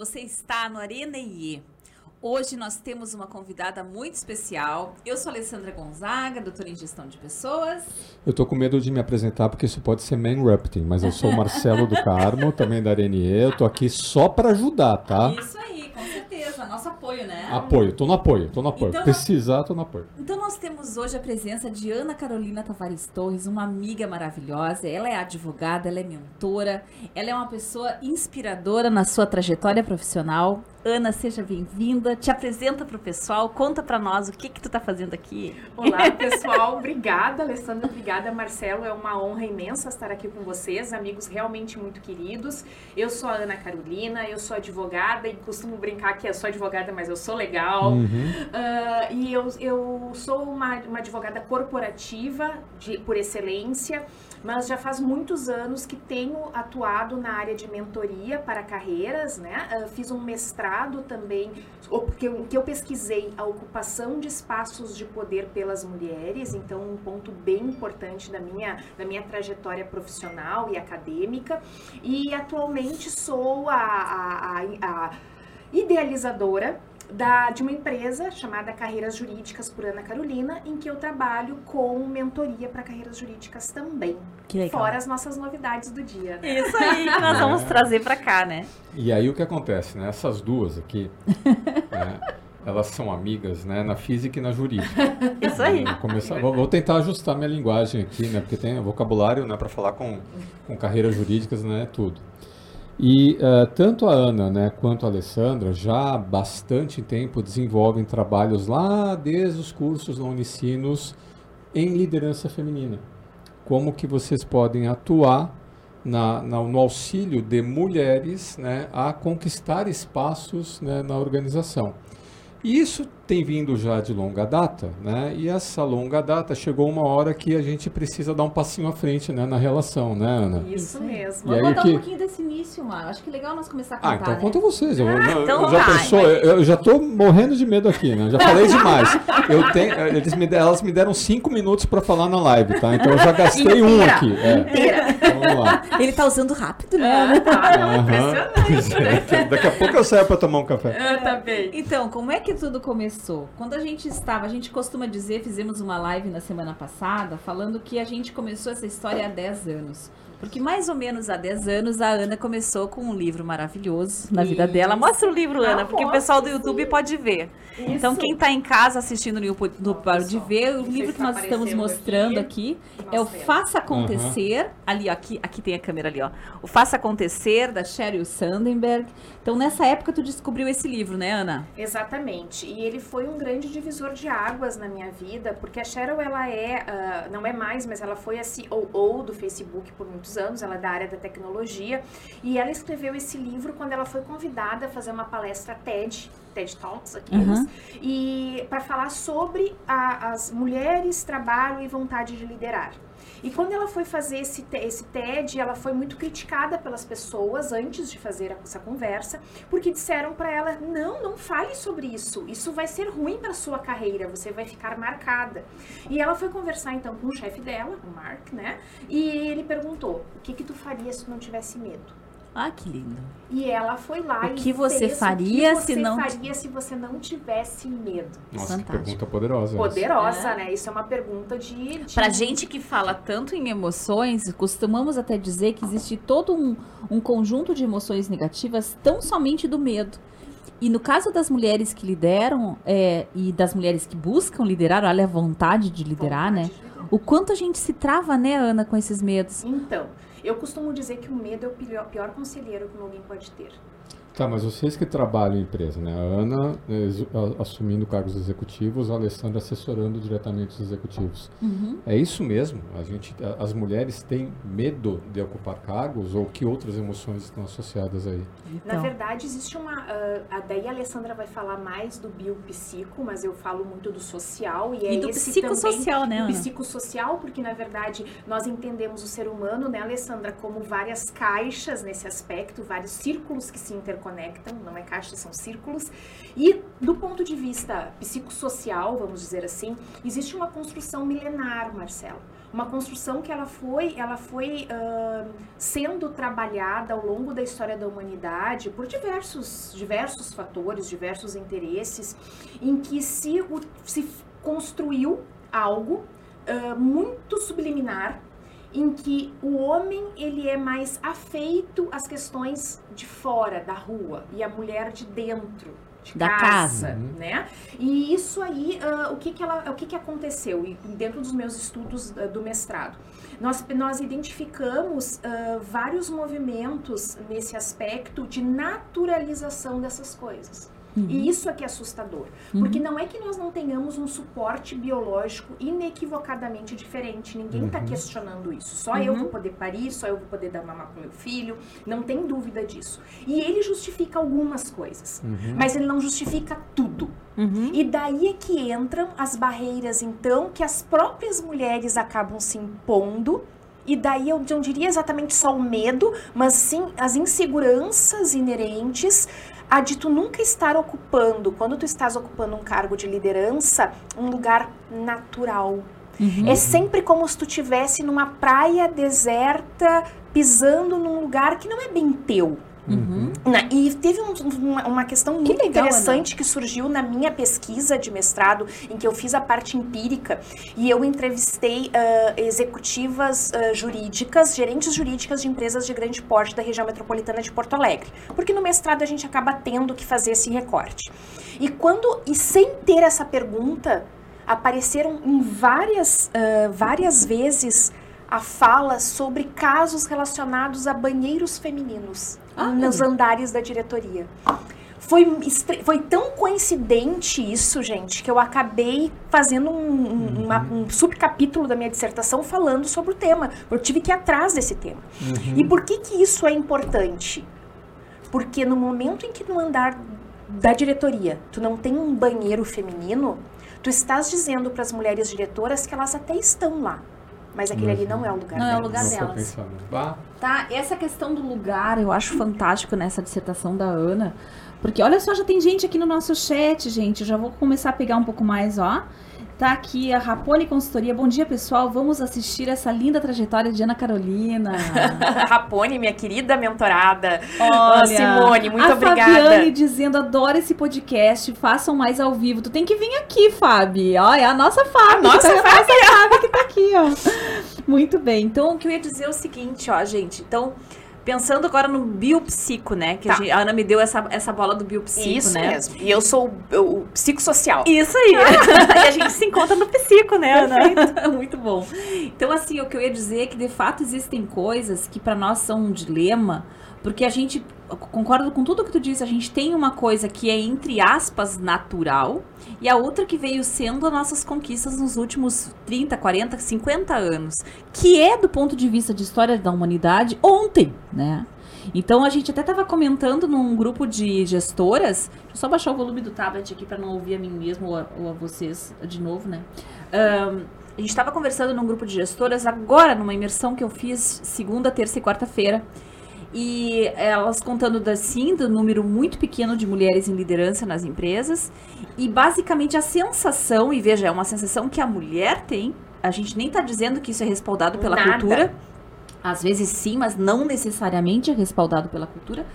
Você está no Arena IE. Hoje nós temos uma convidada muito especial. Eu sou Alessandra Gonzaga, doutora em gestão de pessoas. Eu tô com medo de me apresentar porque isso pode ser man-rapting, mas eu sou o Marcelo do Carmo, também da IE. Eu tô aqui só para ajudar, tá? Isso aí, com certeza. Nosso apoio, né? Apoio, tô no apoio, tô no apoio. Então, Precisar, tô no apoio. Então nós temos hoje a presença de Ana Carolina Tavares Torres, uma amiga maravilhosa. Ela é advogada, ela é mentora, ela é uma pessoa inspiradora na sua trajetória profissional. Ana, seja bem-vinda. Te apresenta para o pessoal, conta para nós o que que tu tá fazendo aqui. Olá, pessoal. Obrigada, Alessandra. Obrigada, Marcelo. É uma honra imensa estar aqui com vocês, amigos realmente muito queridos. Eu sou a Ana Carolina, eu sou advogada e costumo brincar que eu sou advogada, mas eu sou legal. Uhum. Ah, e eu, eu sou uma, uma advogada corporativa de, por excelência, mas já faz muitos anos que tenho atuado na área de mentoria para carreiras, né? Ah, fiz um mestrado também, que eu, que eu pesquisei a ocupação de espaços de poder pelas mulheres, então um ponto bem importante da minha, da minha trajetória profissional e acadêmica. E atualmente sou a- a- a- a idealizadora da, de uma empresa chamada Carreiras Jurídicas por Ana Carolina, em que eu trabalho com mentoria para carreiras jurídicas também. Que legal. Fora as nossas novidades do dia. né? Isso aí que nós vamos É. trazer para cá, né? E aí o que acontece, né? Essas duas aqui, né, elas são amigas, né? Na física e na jurídica. Isso aí. Vou, começar, vou, vou tentar ajustar minha linguagem aqui, né? Porque tem vocabulário, né? Para falar com, com carreiras jurídicas, né? Tudo. E eh, tanto a Ana, né? Quanto a Alessandra já há bastante tempo desenvolvem trabalhos lá desde os cursos na Unicinos em liderança feminina. Como que vocês podem atuar na, na- no auxílio de mulheres né, a conquistar espaços né, na organização. E isso tem vindo já de longa data, né? E essa longa data chegou uma hora que a gente precisa dar um passinho à frente né, na relação, né, Ana? Isso mesmo. E aí Vamos contar que- um pouquinho desse início, Mara. Acho que é legal nós começar a contar, Ah, então né? conta vocês. Eu, eu- então eu já pensou, eu, eu já tô morrendo de medo aqui, né? Já falei demais. Eu tenho, eles me, deram- elas me deram cinco minutos para falar na live, tá? Então eu já gastei um aqui. É. Então, vamos lá. Ele tá usando rápido, né? Ah, tá. Aham. Pois é. Daqui a pouco eu saio para tomar um café. Ah, tá bem. Então, como é que tudo começou? Quando a gente estava, a gente costuma dizer, fizemos uma live na semana passada, falando que a gente começou essa história há 10 anos. Porque mais ou menos há 10 anos a Ana começou com um livro maravilhoso na vida Isso. dela. Mostra o livro, Ah, Ana, porque o mostro, pessoal do YouTube pode ver. Então, Isso. quem está em casa assistindo no YouTube pode ver. O livro que nós estamos mostrando aqui. aqui, é o. Faça Acontecer. Ali, ó, aqui, aqui tem a câmera ali, ó. O Faça Acontecer, da Sheryl Sandberg. Então, nessa época, tu descobriu esse livro, né, Ana? Exatamente. E ele foi um grande divisor de águas na minha vida, porque a Cheryl, ela é, ah, não é mais, mas ela foi a COO do Facebook por muitos anos, ela é da área da tecnologia, e ela escreveu esse livro quando ela foi convidada a fazer uma palestra TED, TED Talks aqui, Uhum. e para falar sobre a- as mulheres, trabalho e vontade de liderar. E quando ela foi fazer esse, esse TED, ela foi muito criticada pelas pessoas antes de fazer essa conversa, porque disseram para ela: não, não fale sobre isso, isso vai ser ruim para sua carreira, você vai ficar marcada. E ela foi conversar então com o chefe dela, o Mark, né? E ele perguntou: o que que tu faria se não tivesse medo? Ah, que lindo. E ela foi lá O e que você fez faria o que se você não- faria se você não tivesse medo? Nossa, Fantástico. que pergunta poderosa. Poderosa, É. né? Isso é uma pergunta de, de Pra gente que fala tanto em emoções, costumamos até dizer que existe todo um, um conjunto de emoções negativas tão somente do medo. E no caso das mulheres que lideram é, e das mulheres que buscam liderar, olha a vontade de liderar, né? vontade de liderar. O quanto a gente se trava, né, Ana, com esses medos. Então, eu costumo dizer que o medo é o pior, conselheiro que alguém pode ter. Tá, mas vocês que trabalham em empresa, né? A Ana assumindo cargos executivos, a Alessandra assessorando diretamente os executivos. Uhum. É isso mesmo? A gente, as mulheres têm medo de ocupar cargos ou que outras emoções estão associadas aí? Na Então, verdade, existe uma. a daí a Alessandra vai falar mais do biopsico, mas eu falo muito do social. E, é e do psicossocial, né, Ana? do psicossocial, porque na verdade nós entendemos o ser humano, né, Alessandra, como várias caixas nesse aspecto, vários círculos que se interconectam, não é caixas, são círculos. E do ponto de vista psicossocial, vamos dizer assim, existe uma construção milenar, Marcelo. uma construção que ela foi, ela foi uh, sendo trabalhada ao longo da história da humanidade por diversos, diversos fatores, diversos interesses, em que se, se construiu algo uh, muito subliminar, em que o homem ele é mais afeito às questões de fora, da rua, e a mulher de dentro, de da casa, casa. Né? E isso aí, uh, o que que ela, o que que aconteceu e dentro dos meus estudos uh, do mestrado? Nós, nós identificamos uh, vários movimentos nesse aspecto de naturalização dessas coisas. Uhum. E isso é que é assustador. Uhum. Porque não é que nós não tenhamos um suporte biológico inequivocadamente diferente. Ninguém está uhum. questionando isso. Só eu vou uhum. poder parir, só eu vou poder dar mamar pro meu filho. Não tem dúvida disso. E ele justifica algumas coisas. Uhum. Mas ele não justifica tudo. Uhum. E daí é que entram as barreiras, então, que as próprias mulheres acabam se impondo e daí eu não diria exatamente só o medo, mas sim as inseguranças inerentes a de tu nunca estar ocupando, quando tu estás ocupando um cargo de liderança, um lugar natural. Uhum. É sempre como se tu estivesse numa praia deserta, pisando num lugar que não é bem teu. Uhum. E teve um, uma, uma, questão muito legal, interessante Ana. que surgiu na minha pesquisa de mestrado, em que eu fiz a parte empírica e eu entrevistei uh, executivas uh, jurídicas, gerentes jurídicas de empresas de grande porte da região metropolitana de Porto Alegre. Porque no mestrado a gente acaba tendo que fazer esse recorte. E quando, e sem ter essa pergunta, apareceram em várias, uh, várias vezes a fala sobre casos relacionados a banheiros femininos ah, nos andares da diretoria. Foi, foi tão coincidente isso, gente, que eu acabei fazendo um, um, uma, uhum. um subcapítulo da minha dissertação falando sobre o tema. Eu tive que ir atrás desse tema. Uhum. E por que, que isso é importante? Porque no momento em que no andar da diretoria tu não tem um banheiro feminino, tu estás dizendo para as mulheres diretoras que elas até estão lá, mas aquele ali não é o lugar não delas. Não é o lugar delas. Tá, essa questão do lugar eu acho fantástico nessa dissertação da Ana. Porque olha só, já tem gente aqui no nosso chat, gente. Eu já vou começar a pegar um pouco mais, ó. Tá aqui a Rapone Consultoria. Bom dia, pessoal. Vamos assistir essa linda trajetória de Ana Carolina. Rapone, minha querida mentorada. Olha, Simone, muito a obrigada. A Fabiane dizendo, adoro esse podcast, façam mais ao vivo. Tu tem que vir aqui, Fabi. Olha, é a nossa Fabi. A nossa tá, Fabi. A nossa Fabi que tá aqui, ó. Muito bem. Então, o que eu ia dizer é o seguinte, ó, gente. Então, Pensando agora no biopsico, né? Que tá. a, gente, a, Ana me deu essa, essa bola do biopsico, Isso né? mesmo. E eu sou o, o psicossocial. Isso aí. e a gente se encontra no psico, né, Ana? Muito bom. Então, assim, o que eu ia dizer é que, de fato, existem coisas que para nós são um dilema, porque a gente concordo com tudo que tu disse. A gente tem uma coisa que é, entre aspas, natural, e a outra que veio sendo as nossas conquistas nos últimos 30, 40, 50 anos, que é, do ponto de vista de história da humanidade, ontem, né? Então a gente até estava comentando num grupo de gestoras. Deixa eu só baixar o volume do tablet aqui para não ouvir a mim mesmo ou a, ou a vocês de novo, né? Um, a gente estava conversando num grupo de gestoras agora, numa imersão que eu fiz segunda, terça e quarta-feira. E elas contando assim do número muito pequeno de mulheres em liderança nas empresas. E basicamente a sensação, e veja, é uma sensação que a mulher tem. A gente nem está dizendo que isso é respaldado pela Nada. cultura. Às vezes sim, mas não necessariamente é respaldado pela cultura.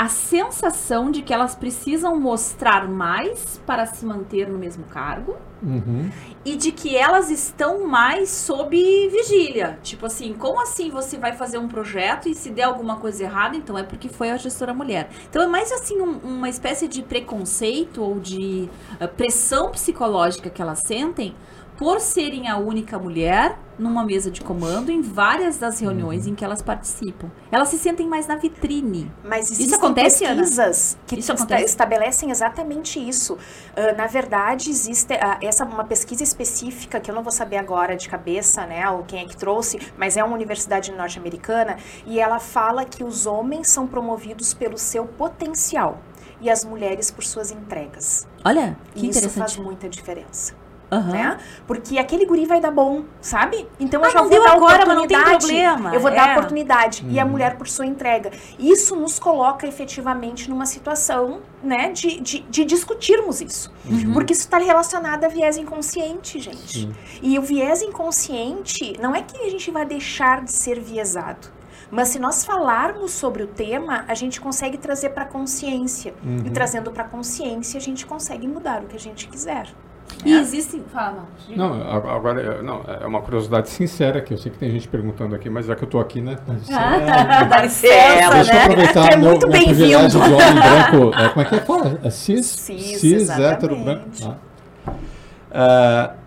A sensação de que elas precisam mostrar mais para se manter no mesmo cargo Uhum. E de que elas estão mais sob vigília. Tipo assim, como assim você vai fazer um projeto e se der alguma coisa errada, então é porque foi a gestora mulher. Então é mais assim um, uma espécie de preconceito ou de uh, pressão psicológica que elas sentem por serem a única mulher numa mesa de comando em várias das reuniões uhum. em que elas participam. Elas se sentem mais na vitrine. Mas isso acontece, pesquisas Ana? que isso acontece? estabelecem exatamente isso. Uh, na verdade, existe uh, essa uma pesquisa específica que eu não vou saber agora de cabeça, né, ou quem é que trouxe, mas é uma universidade norte-americana e ela fala que os homens são promovidos pelo seu potencial e as mulheres por suas entregas. Olha, que e isso faz muita diferença. Uhum. Né? Porque aquele guri vai dar bom, sabe? Então ah, eu já vou dar agora, mas não tem problema. Eu vou é. dar oportunidade. Uhum. E a uhum. mulher, por sua entrega. Isso nos coloca efetivamente numa situação né, de, de, de discutirmos isso. Uhum. Porque isso está relacionado a viés inconsciente, gente. Sim. E o viés inconsciente não é que a gente vai deixar de ser viesado. Mas se nós falarmos sobre o tema, a gente consegue trazer para consciência. Uhum. E trazendo para consciência, a gente consegue mudar o que a gente quiser. E é. existem. Fala, não. Não, agora, é, não, é uma curiosidade sincera que eu sei que tem gente perguntando aqui, mas já que eu estou aqui, né? Ah, dá licença, Deixa eu aproveitar é meu, privilégio de homem branco. É, como é que é? Fala? É cis? Cis, cis hétero branco. Ah. Uh,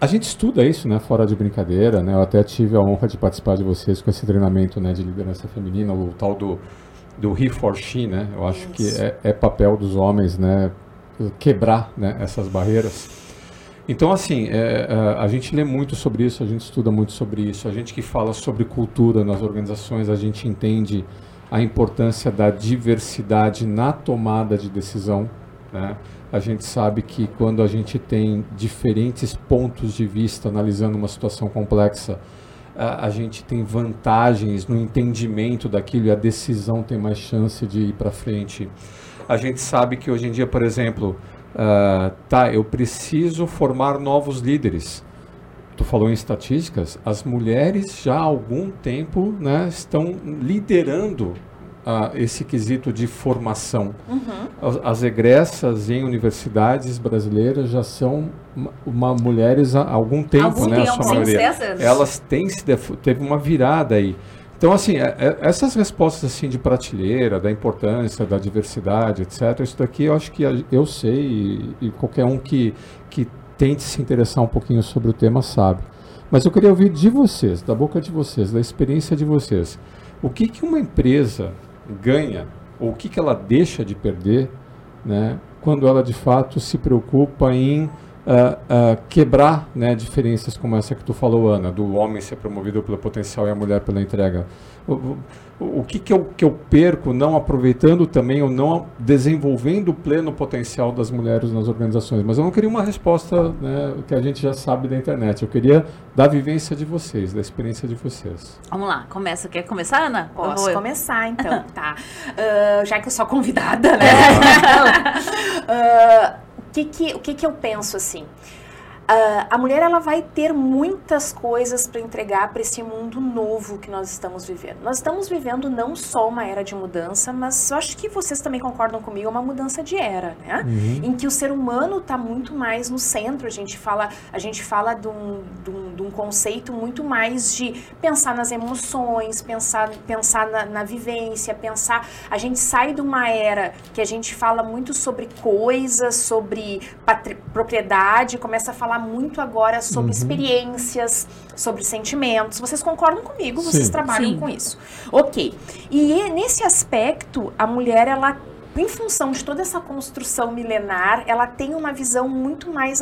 a gente estuda isso, né, fora de brincadeira, né? Eu até tive a honra de participar de vocês com esse treinamento, né, de liderança feminina, o tal do do he for she, né? Eu acho isso. que é, é papel dos homens, né, quebrar né, essas barreiras. Então, assim, é, é, a gente lê muito sobre isso, a gente estuda muito sobre isso, a gente que fala sobre cultura nas organizações, a gente entende a importância da diversidade na tomada de decisão. Né? A gente sabe que quando a gente tem diferentes pontos de vista analisando uma situação complexa, a, a gente tem vantagens no entendimento daquilo e a decisão tem mais chance de ir para frente. A gente sabe que hoje em dia, por exemplo, uh, tá, eu preciso formar novos líderes. Tu falou em estatísticas, as mulheres já há algum tempo né, estão liderando uh, esse quesito de formação. Uhum. As, as, egressas em universidades brasileiras já são uma, uma mulheres há algum tempo, algum né? Tempo, a sua maioria. Elas têm se teve uma virada aí. Então, assim, é, é, essas respostas assim de prateleira, da importância, da diversidade, etc., isso daqui eu acho que eu sei e, e, qualquer um que, que tente se interessar um pouquinho sobre o tema sabe. Mas eu queria ouvir de vocês, da boca de vocês, da experiência de vocês. O que, que uma empresa ganha, ou o que, que ela deixa de perder, né, quando ela de fato se preocupa em uh, uh, quebrar né, diferenças como essa que tu falou, Ana, do homem ser promovido pelo potencial e a mulher pela entrega. O, o, o que, que, eu, que eu perco não aproveitando também ou não desenvolvendo o pleno potencial das mulheres nas organizações? Mas eu não queria uma resposta né, que a gente já sabe da internet. Eu queria da vivência de vocês, da experiência de vocês. Vamos lá, começa. Quer começar, Ana? Posso começar, então. tá. Uh, já que eu sou convidada, né? uh, que que, o que, que eu penso assim? Uh, a mulher ela vai ter muitas coisas para entregar para esse mundo novo que nós estamos vivendo. Nós estamos vivendo não só uma era de mudança, mas eu acho que vocês também concordam comigo, é uma mudança de era, né? Uhum. Em que o ser humano está muito mais no centro. A gente fala, a gente fala de um, de, um, de um, conceito muito mais de pensar nas emoções, pensar, pensar na, na vivência, pensar. A gente sai de uma era que a gente fala muito sobre coisas, sobre propriedade, começa a falar falar muito agora sobre uhum. experiências, sobre sentimentos. Vocês concordam comigo? Vocês Sim. trabalham Sim. com isso. Ok. E nesse aspecto, a mulher, ela, em função de toda essa construção milenar, ela tem uma visão muito mais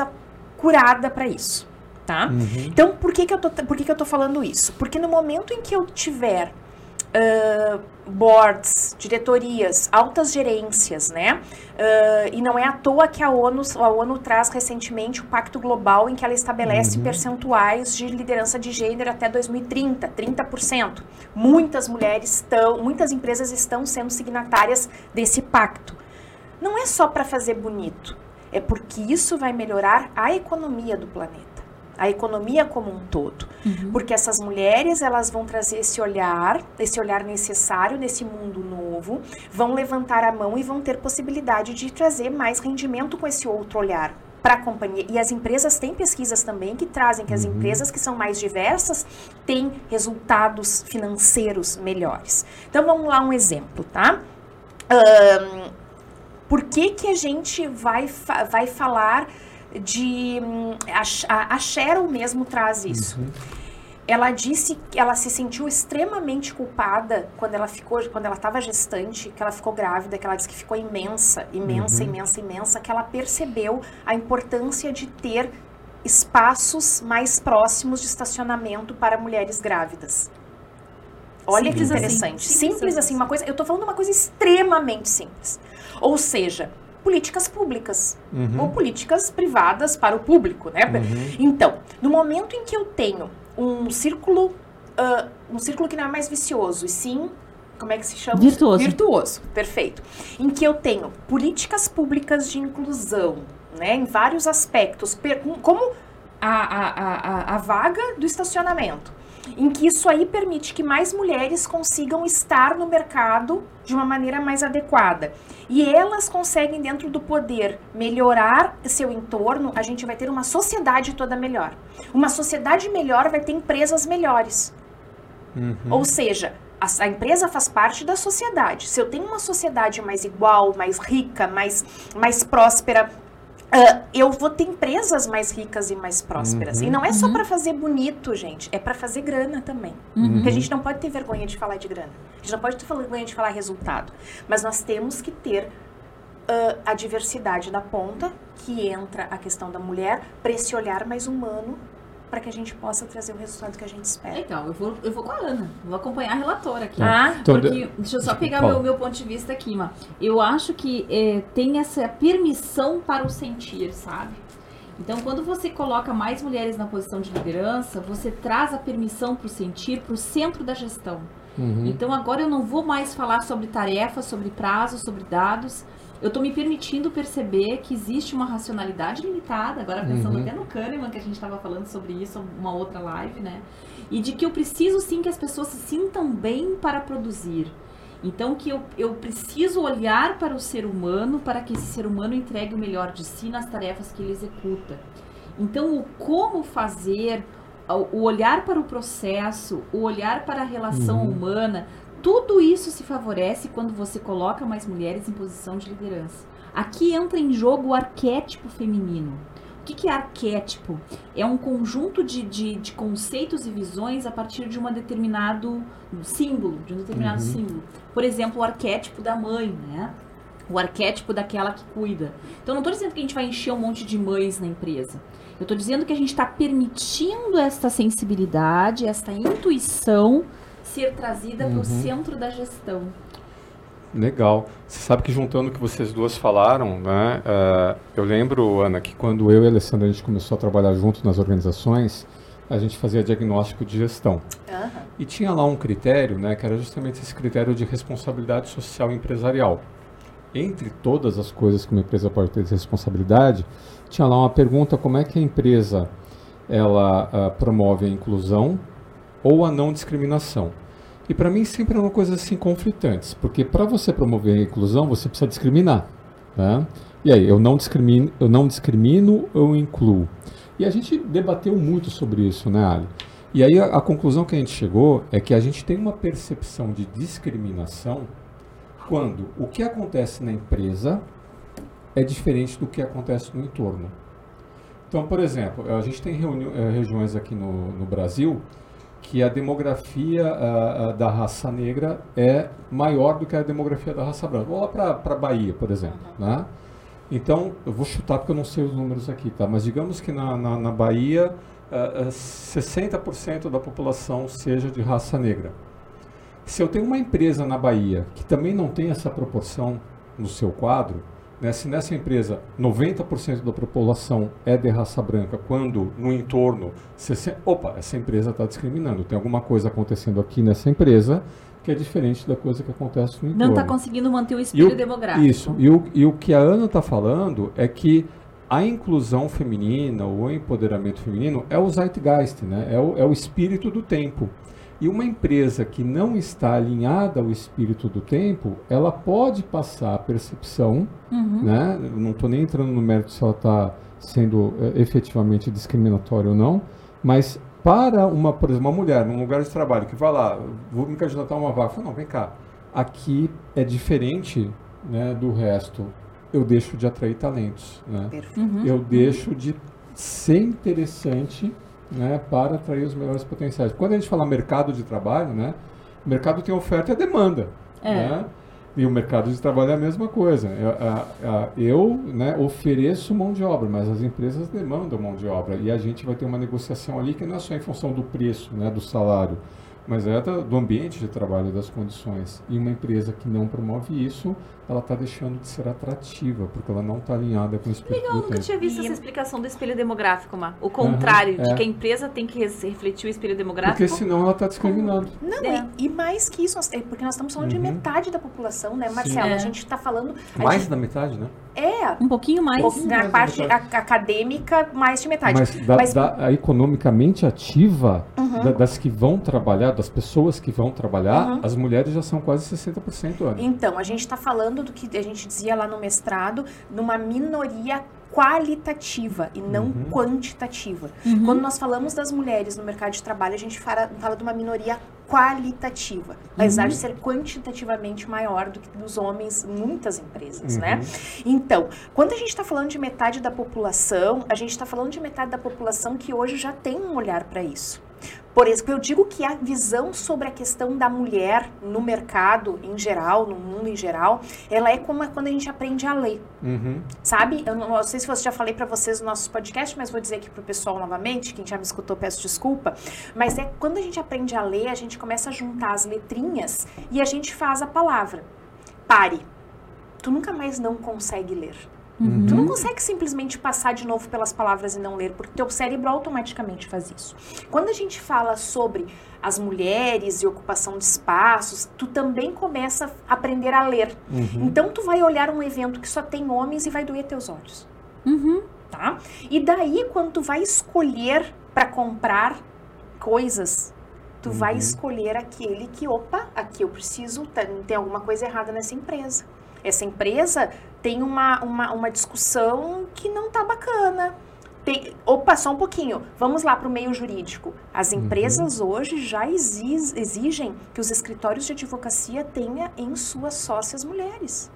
curada para isso. Tá? Uhum. Então, por que, que, eu tô, por que, que eu tô falando isso? Porque no momento em que eu tiver uh, boards, diretorias, altas gerências, né? Uh, e não é à toa que a ONU, a ONU traz recentemente o Pacto Global em que ela estabelece uhum. percentuais de liderança de gênero até 2030, 30%. Muitas mulheres estão, muitas empresas estão sendo signatárias desse pacto. Não é só para fazer bonito, é porque isso vai melhorar a economia do planeta a economia como um todo. Uhum. Porque essas mulheres, elas vão trazer esse olhar, esse olhar necessário nesse mundo novo, vão levantar a mão e vão ter possibilidade de trazer mais rendimento com esse outro olhar para a companhia. E as empresas têm pesquisas também que trazem que as uhum. empresas que são mais diversas têm resultados financeiros melhores. Então vamos lá um exemplo, tá? Um, por que que a gente vai, vai falar de a, a Cheryl mesmo traz isso. Uhum. Ela disse que ela se sentiu extremamente culpada quando ela ficou, quando ela estava gestante, que ela ficou grávida, que ela disse que ficou imensa, imensa, uhum. imensa, imensa, que ela percebeu a importância de ter espaços mais próximos de estacionamento para mulheres grávidas. Olha simples que assim. interessante. Assim, simples, simples assim, uma coisa. Eu estou falando uma coisa extremamente simples. Ou seja, políticas públicas Uhum. ou políticas privadas para o público, né? Uhum. Então, no momento em que eu tenho um círculo, ah, um círculo que não é mais vicioso, e sim, como é que se chama? Virtuoso. Virtuoso, perfeito. Em que eu tenho políticas públicas de inclusão, né? Em vários aspectos, como a, a, a- a vaga do estacionamento. Em que isso aí permite que mais mulheres consigam estar no mercado de uma maneira mais adequada. E elas conseguem, dentro do poder, melhorar seu entorno, a gente vai ter uma sociedade toda melhor. Uma sociedade melhor vai ter empresas melhores. Uhum. Ou seja, a, a empresa faz parte da sociedade. Se eu tenho uma sociedade mais igual, mais rica, mais, mais próspera, ah, eu vou ter empresas mais ricas e mais prósperas. Uhum. E não é só Uhum. para fazer bonito, gente, é para fazer grana também. Uhum. Porque a gente não pode ter vergonha de falar de grana. A gente não pode ter vergonha de falar resultado. Mas nós temos que ter ah, a diversidade da ponta, que entra a questão da mulher, para esse olhar mais humano, para que a gente possa trazer o resultado que a gente espera. Legal, eu vou, eu vou com a Ana. Vou acompanhar a relatora aqui. Ah, Então, Porque, deixa eu só pegar Fala. meu, meu ponto de vista aqui, Ma. Eu acho que é, tem essa permissão para o sentir, sabe? Então, quando você coloca mais mulheres na posição de liderança, você traz a permissão para o sentir para o centro da gestão. Uhum. Então, agora eu não vou mais falar sobre tarefas, sobre prazos, sobre dados. Eu estou me permitindo perceber que existe uma racionalidade limitada, agora pensando Uhum. até no Kahneman, que a gente estava falando sobre isso, uma outra live, né? E de que eu preciso sim que as pessoas se sintam bem para produzir. Então que eu, eu preciso olhar para o ser humano para que esse ser humano entregue o melhor de si nas tarefas que ele executa. Então o como fazer, o olhar para o processo, o olhar para a relação Uhum. humana, tudo isso se favorece quando você coloca mais mulheres em posição de liderança. Aqui entra em jogo o arquétipo feminino. O que, que é arquétipo? É um conjunto de, de, de conceitos e visões a partir de um determinado símbolo, de um determinado Uhum. símbolo. Por exemplo, o arquétipo da mãe, né? O arquétipo daquela que cuida. Então, não estou dizendo que a gente vai encher um monte de mães na empresa. Eu estou dizendo que a gente está permitindo esta sensibilidade, esta intuição ser trazida para Uhum. o centro da gestão. Legal. Você sabe que juntando o que vocês duas falaram, né? eh, eu lembro, Ana, que quando eu e a Alessandra a gente começou a trabalhar junto nas organizações, a gente fazia diagnóstico de gestão. Aham. E tinha lá um critério, né, que era justamente esse critério de responsabilidade social empresarial. Entre todas as coisas que uma empresa pode ter de responsabilidade, tinha lá uma pergunta como é que a empresa ela ah, promove a inclusão ou a não discriminação. E para mim sempre é uma coisa assim conflitantes, porque para você promover a inclusão você precisa discriminar, né? E aí, eu não discrimino, eu não discrimino, eu incluo. E a gente debateu muito sobre isso, né, Ali? E aí a, a conclusão que a gente chegou é que a gente tem uma percepção de discriminação quando o que acontece na empresa é diferente do que acontece no entorno. Então, por exemplo, a gente tem eh, regiões aqui no, no Brasil que a demografia da raça negra é maior do que a demografia da raça branca. Vou lá para a Bahia, por exemplo. Né? Então, eu vou chutar porque eu não sei os números aqui, tá? mas digamos que na, na, na Bahia ah, ah, 60% da população seja de raça negra. Se eu tenho uma empresa na Bahia que também não tem essa proporção no seu quadro, né, se nessa empresa 90% da população é de raça branca, quando no entorno, 60, opa, essa empresa está discriminando, tem alguma coisa acontecendo aqui nessa empresa que é diferente da coisa que acontece no Não entorno. está conseguindo manter o espírito o- demográfico. Isso. E o, e o que a Ana está falando é que a inclusão feminina, o empoderamento feminino, é o zeitgeist, né? é, o, é o espírito do tempo. E uma empresa que não está alinhada ao espírito do tempo, ela pode passar a percepção, Uhum. né? Eu não estou nem entrando no mérito se ela está sendo eh, efetivamente discriminatória ou não, mas para uma, por exemplo, uma mulher num lugar de trabalho que vai lá, vou me candidatar a uma vaga, fala, não, vem cá, aqui é diferente né, do resto, eu deixo de atrair talentos, né? Uhum. eu deixo de ser interessante né, para atrair os melhores potenciais. Quando a gente fala mercado de trabalho, né, o mercado tem oferta e demanda. É. Né? E o mercado de trabalho é a mesma coisa. Eu, né, ofereço mão de obra, mas as empresas demandam mão de obra. E a gente vai ter uma negociação ali que não é só em função do preço, né, do salário, mas é do ambiente de trabalho, das condições. E uma empresa que não promove isso, ela está deixando de ser atrativa, porque ela não está alinhada com o espírito Legal, do nunca tinha visto essa explicação do espelho demográfico, Má. O contrário, Uhum, de é. que a empresa tem que refletir o espelho demográfico. Porque senão ela está discriminando. Não, É. e, e mais que isso, é porque nós estamos falando de Uhum. metade da população, né, Marcelo? É. A gente está falando. Mais gente- da metade, né? É, Um pouquinho mais. pouquinho na parte acadêmica, mais de metade. Mas, da, Mas- da- a economicamente ativa, Uhum. da- das que vão trabalhar, das pessoas que vão trabalhar, Uhum. as mulheres já são quase 60%, Ana. Então, a gente está falando do que a gente dizia lá no mestrado, numa minoria qualitativa e não Uhum. quantitativa. Uhum. Quando nós falamos das mulheres no mercado de trabalho, a gente fala, fala de uma minoria qualitativa, apesar Uhum. de ser quantitativamente maior do que dos homens em muitas empresas, Uhum. né? Então, quando a gente está falando de metade da população, a gente está falando de metade da população que hoje já tem um olhar para isso. Por exemplo, eu digo que a visão sobre a questão da mulher no mercado em geral, no mundo em geral, ela é como é quando a gente aprende a ler, Uhum. sabe? Eu não, eu sei se eu já falei para vocês no nosso podcast, mas vou dizer aqui pro pessoal novamente, quem já me escutou peço desculpa, mas é quando a gente aprende a ler, a gente começa a juntar as letrinhas e a gente faz a palavra. Pare. Tu nunca mais não consegue ler. Uhum. Tu não consegue simplesmente passar de novo pelas palavras e não ler, porque teu cérebro automaticamente faz isso. Quando a gente fala sobre as mulheres e ocupação de espaços, tu também começa a aprender a ler. Uhum. Então tu vai olhar um evento que só tem homens e vai doer teus olhos, Uhum. tá? E daí quando tu vai escolher para comprar coisas, tu vai Uhum. escolher aquele que, opa, aqui eu preciso, tá- tem alguma coisa errada nessa empresa. Essa empresa tem uma, uma, uma discussão que não tá bacana. Tem, opa, só um pouquinho. Vamos lá para o meio jurídico. As Uhum. empresas hoje já exigem que os escritórios de advocacia tenha em suas sócias mulheres.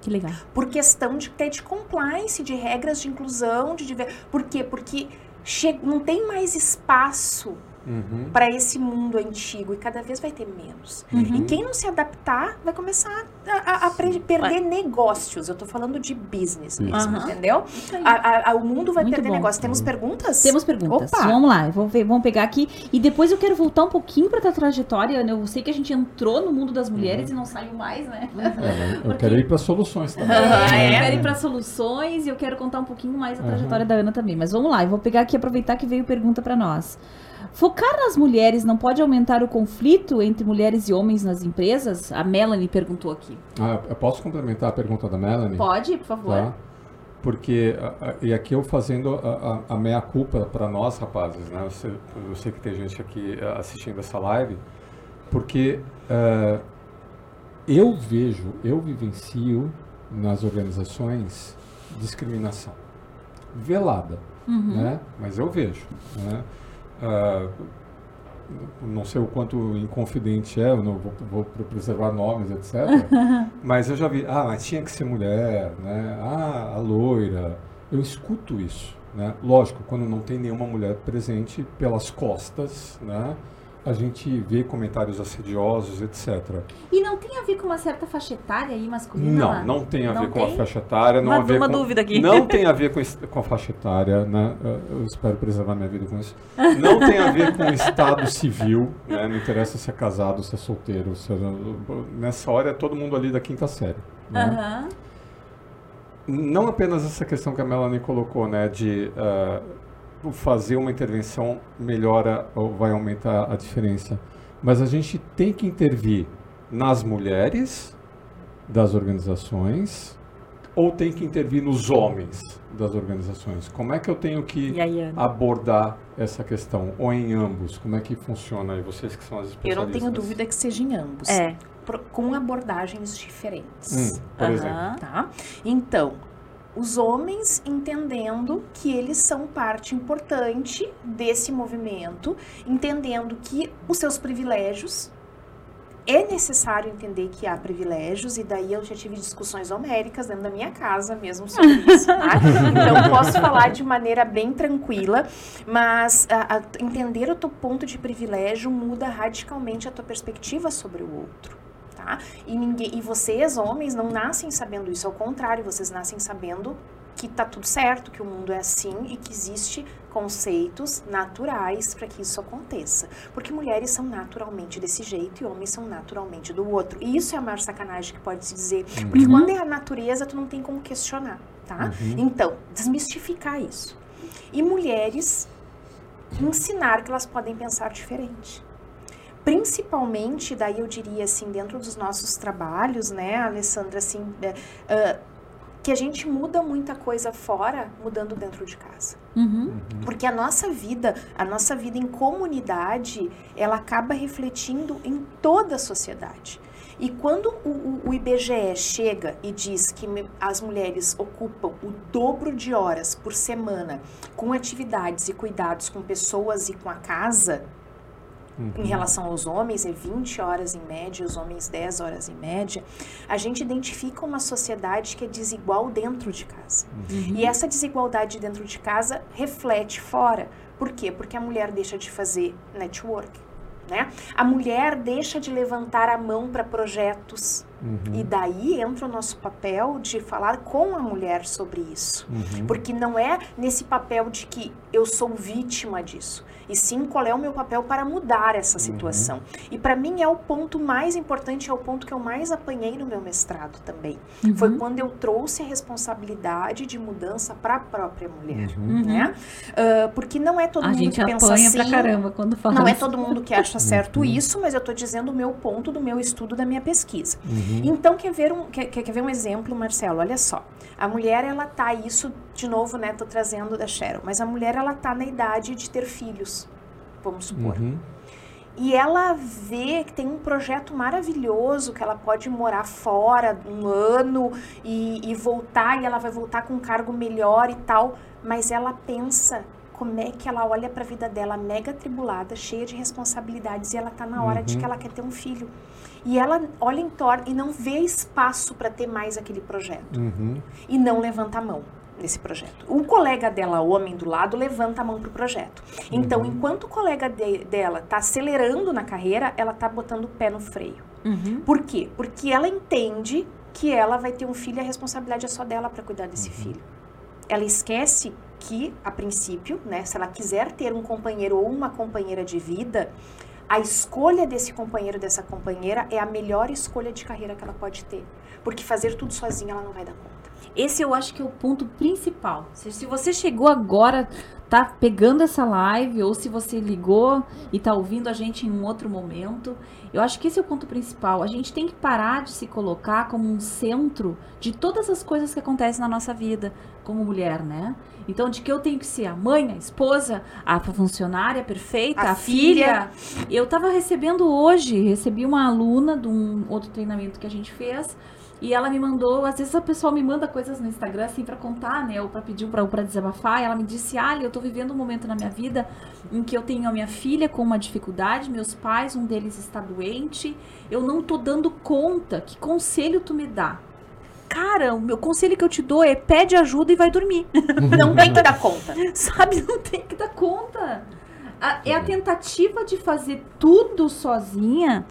Que legal. Por questão de ter de compliance, de regras de inclusão, de diver... Por quê? Porque che- não tem mais espaço Uhum. para esse mundo antigo e cada vez vai ter menos. Uhum. E quem não se adaptar vai começar a, a- a perder negócios. Eu tô falando de business, mesmo, entendeu? A- a- a- o mundo vai Muito perder bom. negócio. Temos perguntas? Temos perguntas. Opa! Vamos lá, eu vou ver- vamos pegar aqui. E depois eu quero voltar um pouquinho pra tua trajetória. né? Eu sei que a gente entrou no mundo das mulheres e não saiu mais, né? É, eu Porque- quero ir para soluções também. É? Eu quero ir pra soluções e eu quero contar um pouquinho mais a Uhum. trajetória da Ana também. Mas vamos lá, eu vou pegar aqui e aproveitar que veio pergunta pra nós. Focar nas mulheres não pode aumentar o conflito entre mulheres e homens nas empresas? A Melanie perguntou aqui. Ah, eu posso complementar a pergunta da Melanie? Pode, por favor. Tá? Porque, e aqui eu fazendo a, a, a meia-culpa para nós, rapazes, né? Eu sei, eu sei que tem gente aqui eh, assistindo essa live, porque eh, eu vejo, eu vivencio nas organizações discriminação velada, Uhum. né? Mas eu vejo, né? Ah, não sei o quanto inconfidente é, eu não vou, vou preservar nomes, etc. mas eu já vi, ah, mas tinha que ser mulher, né? Ah, a loira. Eu escuto isso, né? Lógico, quando não tem nenhuma mulher presente pelas costas, né? A gente vê comentários assediosos, etc. E não tem a ver com uma certa faixa etária aí masculina? Não, lá? não tem a Não ver com a tem? faixa etária, não Uma- a ver uma com, dúvida aqui. Não tem a ver com, com a faixa etária, né? Eu- espero preservar minha vida com isso. Não tem a ver com o estado civil, né? Não interessa se é casado, se é solteiro, se é- nessa hora é todo mundo ali da quinta série. Né? Não apenas essa questão que a Melanie colocou, né? De ah, fazer uma intervenção melhora ou vai aumentar a diferença. Mas a gente tem que intervir nas mulheres das organizações ou tem que intervir nos homens das organizações? Como é que eu tenho que E aí, abordar essa questão? Ou em ambos? Como é que funciona aí? Vocês que são as Eu especialistas. não tenho dúvida que seja em ambos. É. Pro- com abordagens diferentes. Hum, por Aham. exemplo. Tá? Então, os homens entendendo que eles são parte importante desse movimento, entendendo que os seus privilégios é necessário entender que há privilégios, e daí eu já tive discussões homéricas dentro da minha casa mesmo sobre isso, tá? Então, posso falar de maneira bem tranquila, mas a- a- entender o teu ponto de privilégio muda radicalmente a tua perspectiva sobre o outro. Tá? E, ninguém, e vocês, homens, não nascem sabendo isso, ao contrário, vocês nascem sabendo que tá tudo certo, que o mundo é assim e que existe conceitos naturais para que isso aconteça. Porque mulheres são naturalmente desse jeito e homens são naturalmente do outro. E isso é a maior sacanagem que pode se dizer. Porque Uhum. quando é a natureza, tu não tem como questionar, tá? Uhum. Então, desmistificar isso. E mulheres ensinar que elas podem pensar diferente. Principalmente, daí eu diria assim, dentro dos nossos trabalhos, né, Alessandra, assim, é, ah, que a gente muda muita coisa fora, mudando dentro de casa. Uhum. Porque a nossa vida, a nossa vida em comunidade, ela acaba refletindo em toda a sociedade. E quando o, o- o IBGE chega e diz que me- as mulheres ocupam o dobro de horas por semana com atividades e cuidados com pessoas e com a casa, em relação aos homens, é 20 horas em média, os homens 10 horas em média, a gente identifica uma sociedade que é desigual dentro de casa. E essa desigualdade dentro de casa reflete fora. Por quê? Porque a mulher deixa de fazer network. Né? A mulher deixa de levantar a mão para projetos. E daí entra o nosso papel de falar com a mulher sobre isso. Uhum. Porque não é nesse papel de que eu sou vítima disso. E sim, qual é o meu papel para mudar essa situação. E para mim é o ponto mais importante, é o ponto que eu mais apanhei no meu mestrado também. Foi quando eu trouxe a responsabilidade de mudança para a própria mulher. Uhum. Né? Ah, porque não é todo A mundo gente que pensa apanha assim. pra caramba quando fala Não é todo mundo que acha certo Uhum. isso, mas eu estou dizendo o meu ponto do meu estudo, da minha pesquisa. Uhum. Então, quer ver, um, quer quer ver um exemplo, Marcelo? Olha só. A mulher, ela tá, isso de novo, né, tô trazendo da Cheryl, mas a mulher, ela tá na idade de ter filhos, vamos supor. Uhum. E ela vê que tem um projeto maravilhoso, que ela pode morar fora um ano e, e voltar, e ela vai voltar com um cargo melhor e tal, mas ela pensa como é que ela olha para a vida dela mega tribulada, cheia de responsabilidades, e ela tá na hora de Uhum. que ela quer ter um filho. E ela olha em torno e não vê espaço para ter mais aquele projeto Uhum. e não levanta a mão nesse projeto. O colega dela, homem do lado, levanta a mão pro projeto. Então, enquanto o colega de- dela tá acelerando na carreira, ela tá botando o pé no freio. Uhum. Por quê? Porque ela entende que ela vai ter um filho e a responsabilidade é só dela para cuidar desse filho. Ela esquece que, a princípio, né, se ela quiser ter um companheiro ou uma companheira de vida, a escolha desse companheiro, dessa companheira, é a melhor escolha de carreira que ela pode ter. Porque fazer tudo sozinha ela não vai dar conta. Esse eu acho que é o ponto principal. Se, se você chegou agora, tá pegando essa live, ou se você ligou e tá ouvindo a gente em um outro momento, eu acho que esse é o ponto principal. A gente tem que parar de se colocar como um centro de todas as coisas que acontecem na nossa vida como mulher, né? Então, de que eu tenho que ser a mãe, a esposa, a funcionária perfeita, A a, filha. Eu tava recebendo hoje, recebi uma aluna de um outro treinamento que a gente fez. E ela me mandou, às vezes a pessoa me manda coisas no Instagram assim pra contar, né, ou pra pedir pra, pra desabafar. E ela me disse: "Ali, eu tô vivendo um momento na minha vida em que eu tenho a minha filha com uma dificuldade, meus pais, um deles está doente, eu não tô dando conta. Que conselho tu me dá?" Cara, o meu conselho que eu te dou é pede ajuda e vai dormir. Não tem que dar conta. Sabe? Não tem que dar conta. A- é a tentativa de fazer tudo sozinha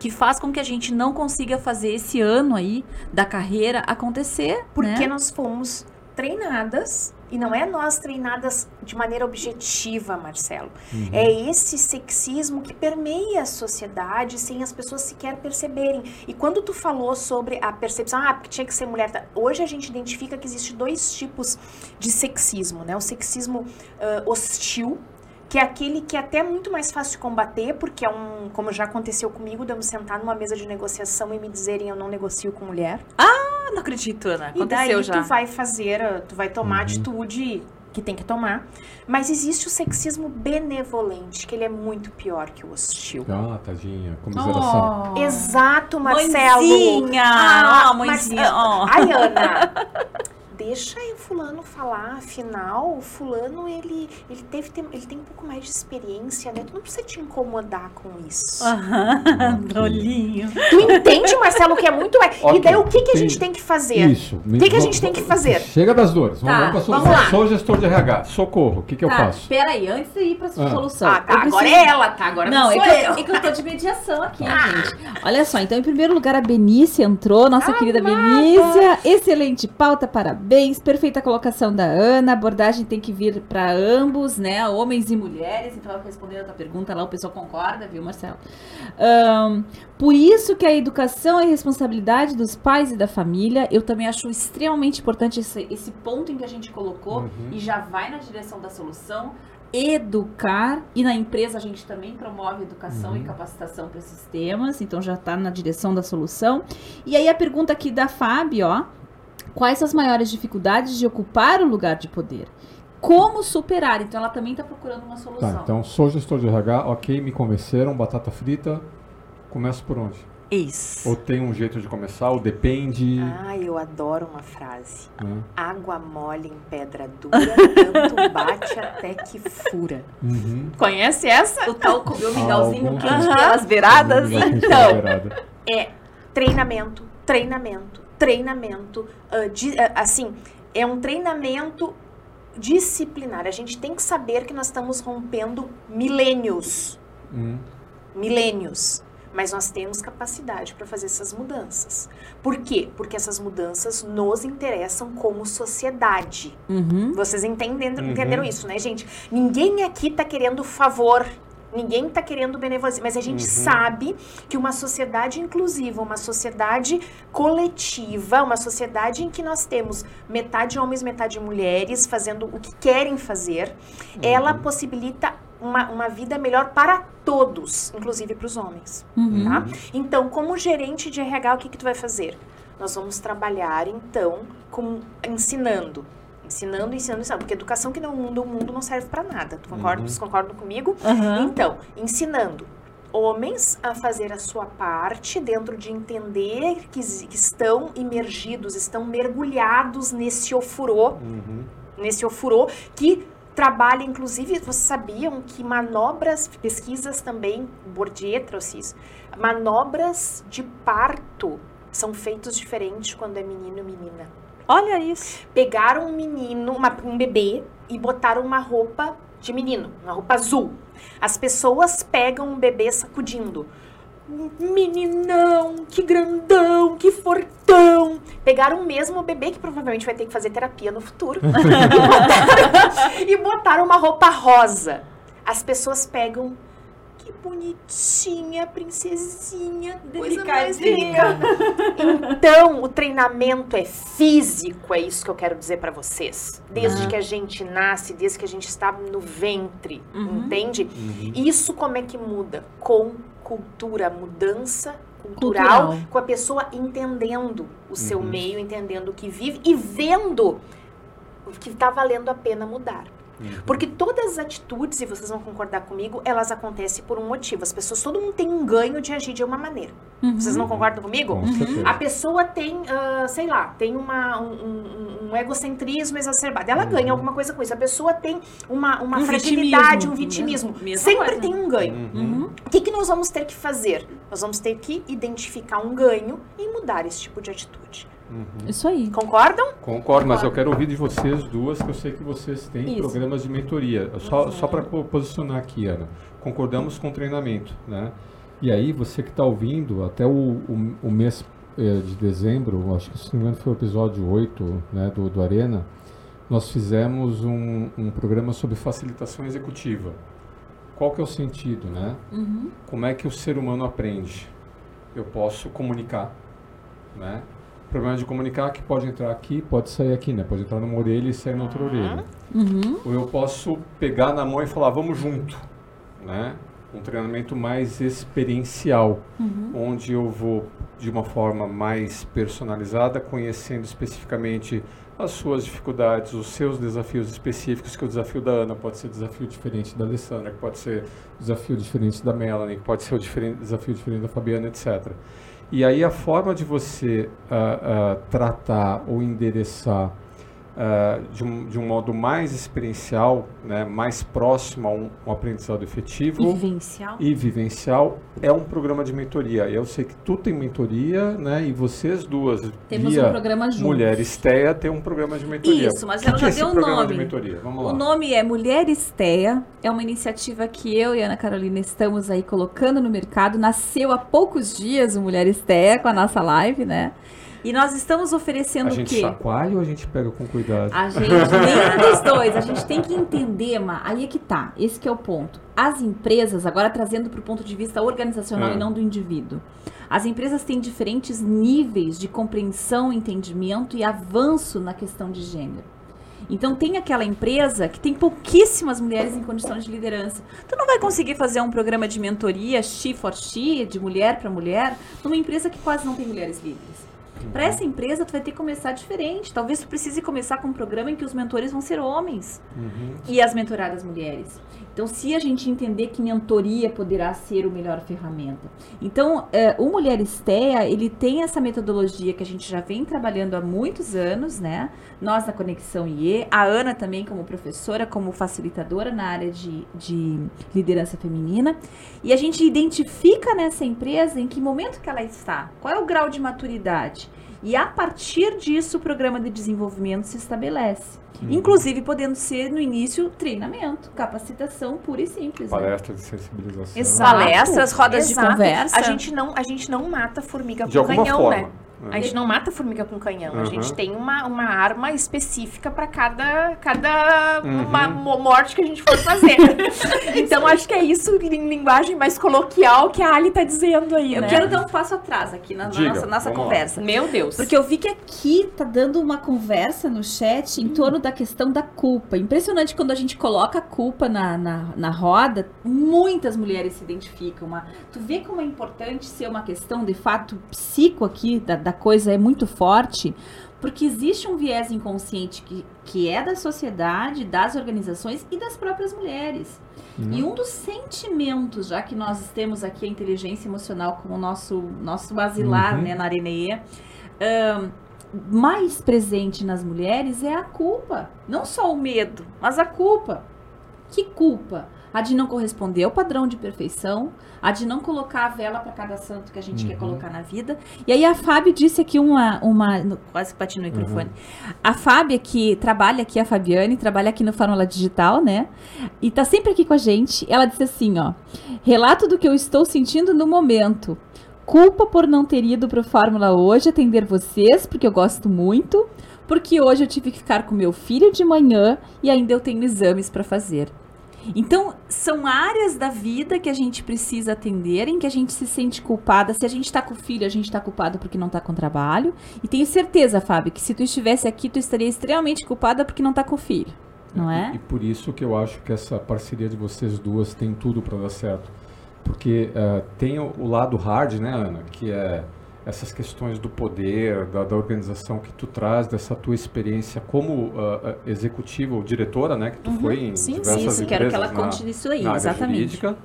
que faz com que a gente não consiga fazer esse ano aí da carreira acontecer. Porque né? nós fomos treinadas, e não é nós treinadas de maneira objetiva, Marcelo. É esse sexismo que permeia a sociedade sem as pessoas sequer perceberem. E quando tu falou sobre a percepção, ah, porque tinha que ser mulher. tá? Hoje a gente identifica que existe dois tipos de sexismo, né? O sexismo ah, hostil, que é aquele que é até muito mais fácil de combater, porque é um, como já aconteceu comigo, de eu me sentar numa mesa de negociação e me dizerem eu não negocio com mulher. Ah, não acredito, Ana. E daí Aconteceu já. tu vai fazer, uh, tu vai tomar a atitude que tem que tomar. Mas existe o sexismo benevolente, que ele é muito pior que o hostil. Ah, tadinha. Comiseração. Oh. Exato, Marcelo. Mãezinha! Ah, Ah, mãezinha, mas, ó. Ai, Ana. Deixa aí o fulano falar, afinal, o fulano, ele, ele, ter, ele tem um pouco mais de experiência, né? Tu não precisa te incomodar com isso. Aham, Dolinho. Tu entende, Marcelo, que é muito mais... E Ok, daí, o que, que a gente tem- que fazer? Isso. O que, que a gente tem que fazer? Chega das dores. Tá, vamos, pra solução. vamos lá. Sou gestor de RH. Socorro. O que, que eu tá, faço? peraí, antes de ir pra sua Ah. solução. Ah, tá, eu agora preciso- é ela, tá? Agora Não, não, é sou que, eu. eu, é que eu tô de mediação aqui, gente. Olha só, então, em primeiro lugar, a Benícia entrou, nossa querida Amada. Benícia. Excelente pauta, parabéns. Bens, perfeita colocação da Ana. A abordagem tem que vir para ambos, né? Homens e mulheres. Então, respondendo a tua pergunta lá, o pessoal concorda, viu, Marcelo? Um, por isso que a educação é responsabilidade dos pais e da família. Eu também acho extremamente importante esse, esse ponto em que a gente colocou Uhum. e já vai na direção da solução. Educar, e na empresa a gente também promove educação e Uhum. capacitação para esses temas, então já está na direção da solução. E aí a pergunta aqui da Fábio, ó. Quais as maiores dificuldades de ocupar o lugar de poder? Como superar? Então ela também está procurando uma solução. Tá, então sou gestor de RH, ok, me convenceram, batata frita, começo por onde? Isso. Ou tem um jeito de começar, ou depende. Ah, eu adoro uma frase. né? Água mole em pedra dura, tanto bate até que fura. Uhum. Conhece essa? O tal comeu mingauzinho Algum quente tipo. pelas beiradas. Então. Beirada. É treinamento, treinamento, treinamento. ah, di- ah, assim, é um treinamento disciplinar. A gente tem que saber que nós estamos rompendo milênios. Hum. milênios. Mas nós temos capacidade para fazer essas mudanças. Por quê? Porque essas mudanças nos interessam como sociedade. Uhum. Vocês entendem, Uhum. entenderam isso, né, gente? Ninguém aqui tá querendo favor. Ninguém tá querendo benevolência, mas a gente Uhum. sabe que uma sociedade inclusiva, uma sociedade coletiva, uma sociedade em que nós temos metade homens, metade mulheres fazendo o que querem fazer, ela possibilita uma, uma vida melhor para todos, inclusive para os homens Uhum. tá? Então, como gerente de RH, o que, que tu vai fazer? Nós vamos trabalhar, então, com ensinando. Ensinando, ensinando, ensinando. Porque educação que não muda o mundo não serve para nada. Tu concorda? Uhum. Vocês concordam comigo? Aham. Então, ensinando homens a fazer a sua parte dentro de entender que, que estão imergidos, estão mergulhados nesse ofurô Uhum. nesse ofurô, que trabalha, inclusive, vocês sabiam que manobras, pesquisas também, Bourdieu trouxe isso, manobras de parto são feitos diferentes quando é menino e menina. Olha isso. Pegaram um menino, uma- um bebê, e botaram uma roupa de menino, uma roupa azul. As pessoas pegam um bebê sacudindo. Meninão, que grandão, que fortão. Pegaram o mesmo bebê, que provavelmente vai ter que fazer terapia no futuro, e, botaram, e botaram uma roupa rosa. As pessoas pegam. Bonitinha, princesinha, Delicadinha. linda. Então, o treinamento é físico, é isso que eu quero dizer pra vocês. Desde Ah. que a gente nasce, desde que a gente está no ventre, Uhum. entende? Uhum. Isso como é que muda? Com cultura, mudança cultural, Cultural. com a pessoa entendendo o seu Uhum. meio, entendendo o que vive e vendo o que está valendo a pena mudar. Uhum. Porque todas as atitudes, e vocês vão concordar comigo, elas acontecem por um motivo. As pessoas, todo mundo tem um ganho de agir de uma maneira. Uhum. Vocês não concordam comigo? Com. A pessoa tem, ah, sei lá, tem uma, um, um- um egocentrismo exacerbado. Ela Uhum. ganha alguma coisa com isso. A pessoa tem uma, uma Um fragilidade, vitimismo. um vitimismo. Mesma- mesma Sempre coisa. tem um ganho. Uhum. O que, que nós vamos ter que fazer? Nós vamos ter que identificar um ganho e mudar esse tipo de atitude. Uhum. Isso aí. Concordam? Concordo, mas eu quero ouvir de vocês duas, que eu sei que vocês têm Isso. programas de mentoria. Só, só para posicionar aqui, Ana. Concordamos com o treinamento, né? E aí, você que está ouvindo, até o, o, o mês eh, de dezembro, acho que se não me engano foi o episódio 8 né, do, do Arena, nós fizemos um, um programa sobre facilitação executiva. Qual que é o sentido, né? Uhum. Como é que o ser humano aprende? Eu posso comunicar, né? O problema de comunicar é que pode entrar aqui, pode sair aqui, né? Pode entrar numa orelha e sair na outra orelha. Uhum. Ou eu posso pegar na mão e falar, vamos junto, né? Um treinamento mais experiencial, Uhum. onde eu vou de uma forma mais personalizada, conhecendo especificamente as suas dificuldades, os seus desafios específicos, que o desafio da Ana pode ser desafio diferente da Alessandra, que pode ser desafio diferente da Melanie, que pode ser o diferente, desafio diferente da Fabiana, etc. E aí a forma de você ah, ah, tratar ou endereçar ah, de, um, de um modo mais experiencial, né, mais próximo a um, um aprendizado efetivo E vivencial. e vivencial é um programa de mentoria. Eu sei que tu tem mentoria, né? E vocês duas, Temos via um programa juntos. Mulheres TEA, tem um programa de mentoria. Isso, mas que ela que já é deu o nome. O nome é Mulheres Teia, é uma iniciativa que eu e Ana Carolina estamos aí colocando no mercado. Nasceu há poucos dias o Mulheres Teia com a nossa live, né? E nós estamos oferecendo A o gente quê? chacoalha ou a gente pega com cuidado? A gente, nenhum dos dois. A gente tem que entender, Ma, aí é que tá. Esse que é o ponto. As empresas, agora trazendo para o ponto de vista organizacional É. e não do indivíduo. As empresas têm diferentes níveis de compreensão, entendimento e avanço na questão de gênero. Então tem aquela empresa que tem pouquíssimas mulheres em condições de liderança. Tu não vai conseguir fazer um programa de mentoria she for she, de mulher para mulher, numa empresa que quase não tem mulheres líderes. Para essa empresa, tu vai ter que começar diferente. Talvez tu precise começar com um programa em que os mentores vão ser homens Uhum. e as mentoradas mulheres. Então, se a gente entender que mentoria poderá ser o melhor ferramenta. Então, eh, o Mulher Estea, ele tem essa metodologia que a gente já vem trabalhando há muitos anos, né? Nós na Conexão IE, a Ana também como professora, como facilitadora na área de, de liderança feminina. E a gente identifica nessa empresa em que momento que ela está, qual é o grau de maturidade. E a partir disso, o programa de desenvolvimento se estabelece. Inclusive, podendo ser no início treinamento, capacitação pura e simples. né? Palestra de sensibilização. Exato. Palestras, rodas de Exato. conversa. A gente não, a gente não mata formiga De com canhão, forma. né? A gente não mata formiga com canhão. A Uhum. gente tem uma, uma arma específica para cada, cada Uhum. uma mo- morte que a gente for fazer. então, acho que é isso em linguagem mais coloquial que a Ali tá dizendo aí, Eu né? quero dar um passo atrás aqui na, na Diga, nossa, nossa vamos lá. conversa. Meu Deus. Porque eu vi que aqui tá dando uma conversa no chat em torno da questão da culpa. Impressionante quando a gente coloca a culpa na, na, na roda, muitas mulheres se identificam. Uma, tu vê como é importante ser uma questão, de fato, psico aqui da, da coisa é muito forte, porque existe um viés inconsciente que, que é da sociedade, das organizações e das próprias mulheres. E um dos sentimentos, já que nós temos aqui a inteligência emocional como nosso, nosso basilar Uhum. né, na Areneia, ahn, mais presente nas mulheres é a culpa. Não só o medo, mas a culpa. Que culpa? A de não corresponder ao padrão de perfeição, a de não colocar a vela para cada santo que a gente quer colocar na vida. E aí a Fábio disse aqui uma. uma quase que bati no microfone. A Fábia, que trabalha aqui, a Fabiane, trabalha aqui no Fórmula Digital, né? E tá sempre aqui com a gente. Ela disse assim, ó. Relato do que eu estou sentindo no momento. Culpa por não ter ido pro Fórmula hoje atender vocês, porque eu gosto muito. Porque hoje eu tive que ficar com meu filho de manhã e ainda eu tenho exames para fazer. Então, são áreas da vida que a gente precisa atender, em que a gente se sente culpada. Se a gente tá com o filho, a gente tá culpado porque não tá com trabalho. E tenho certeza, Fábio, que se tu estivesse aqui, tu estaria extremamente culpada porque não tá com o filho. Não E, é? e por isso que eu acho que essa parceria de vocês duas tem tudo para dar certo. Porque eh, tem o, o lado hard, né, Ana? Que é essas questões do poder, da, da organização que tu traz, dessa tua experiência como ah, executiva ou diretora, né? Que tu foi em Uhum. Sim, diversas Isso, quero que ela empresas na- conte disso aí, na área exatamente. jurídica.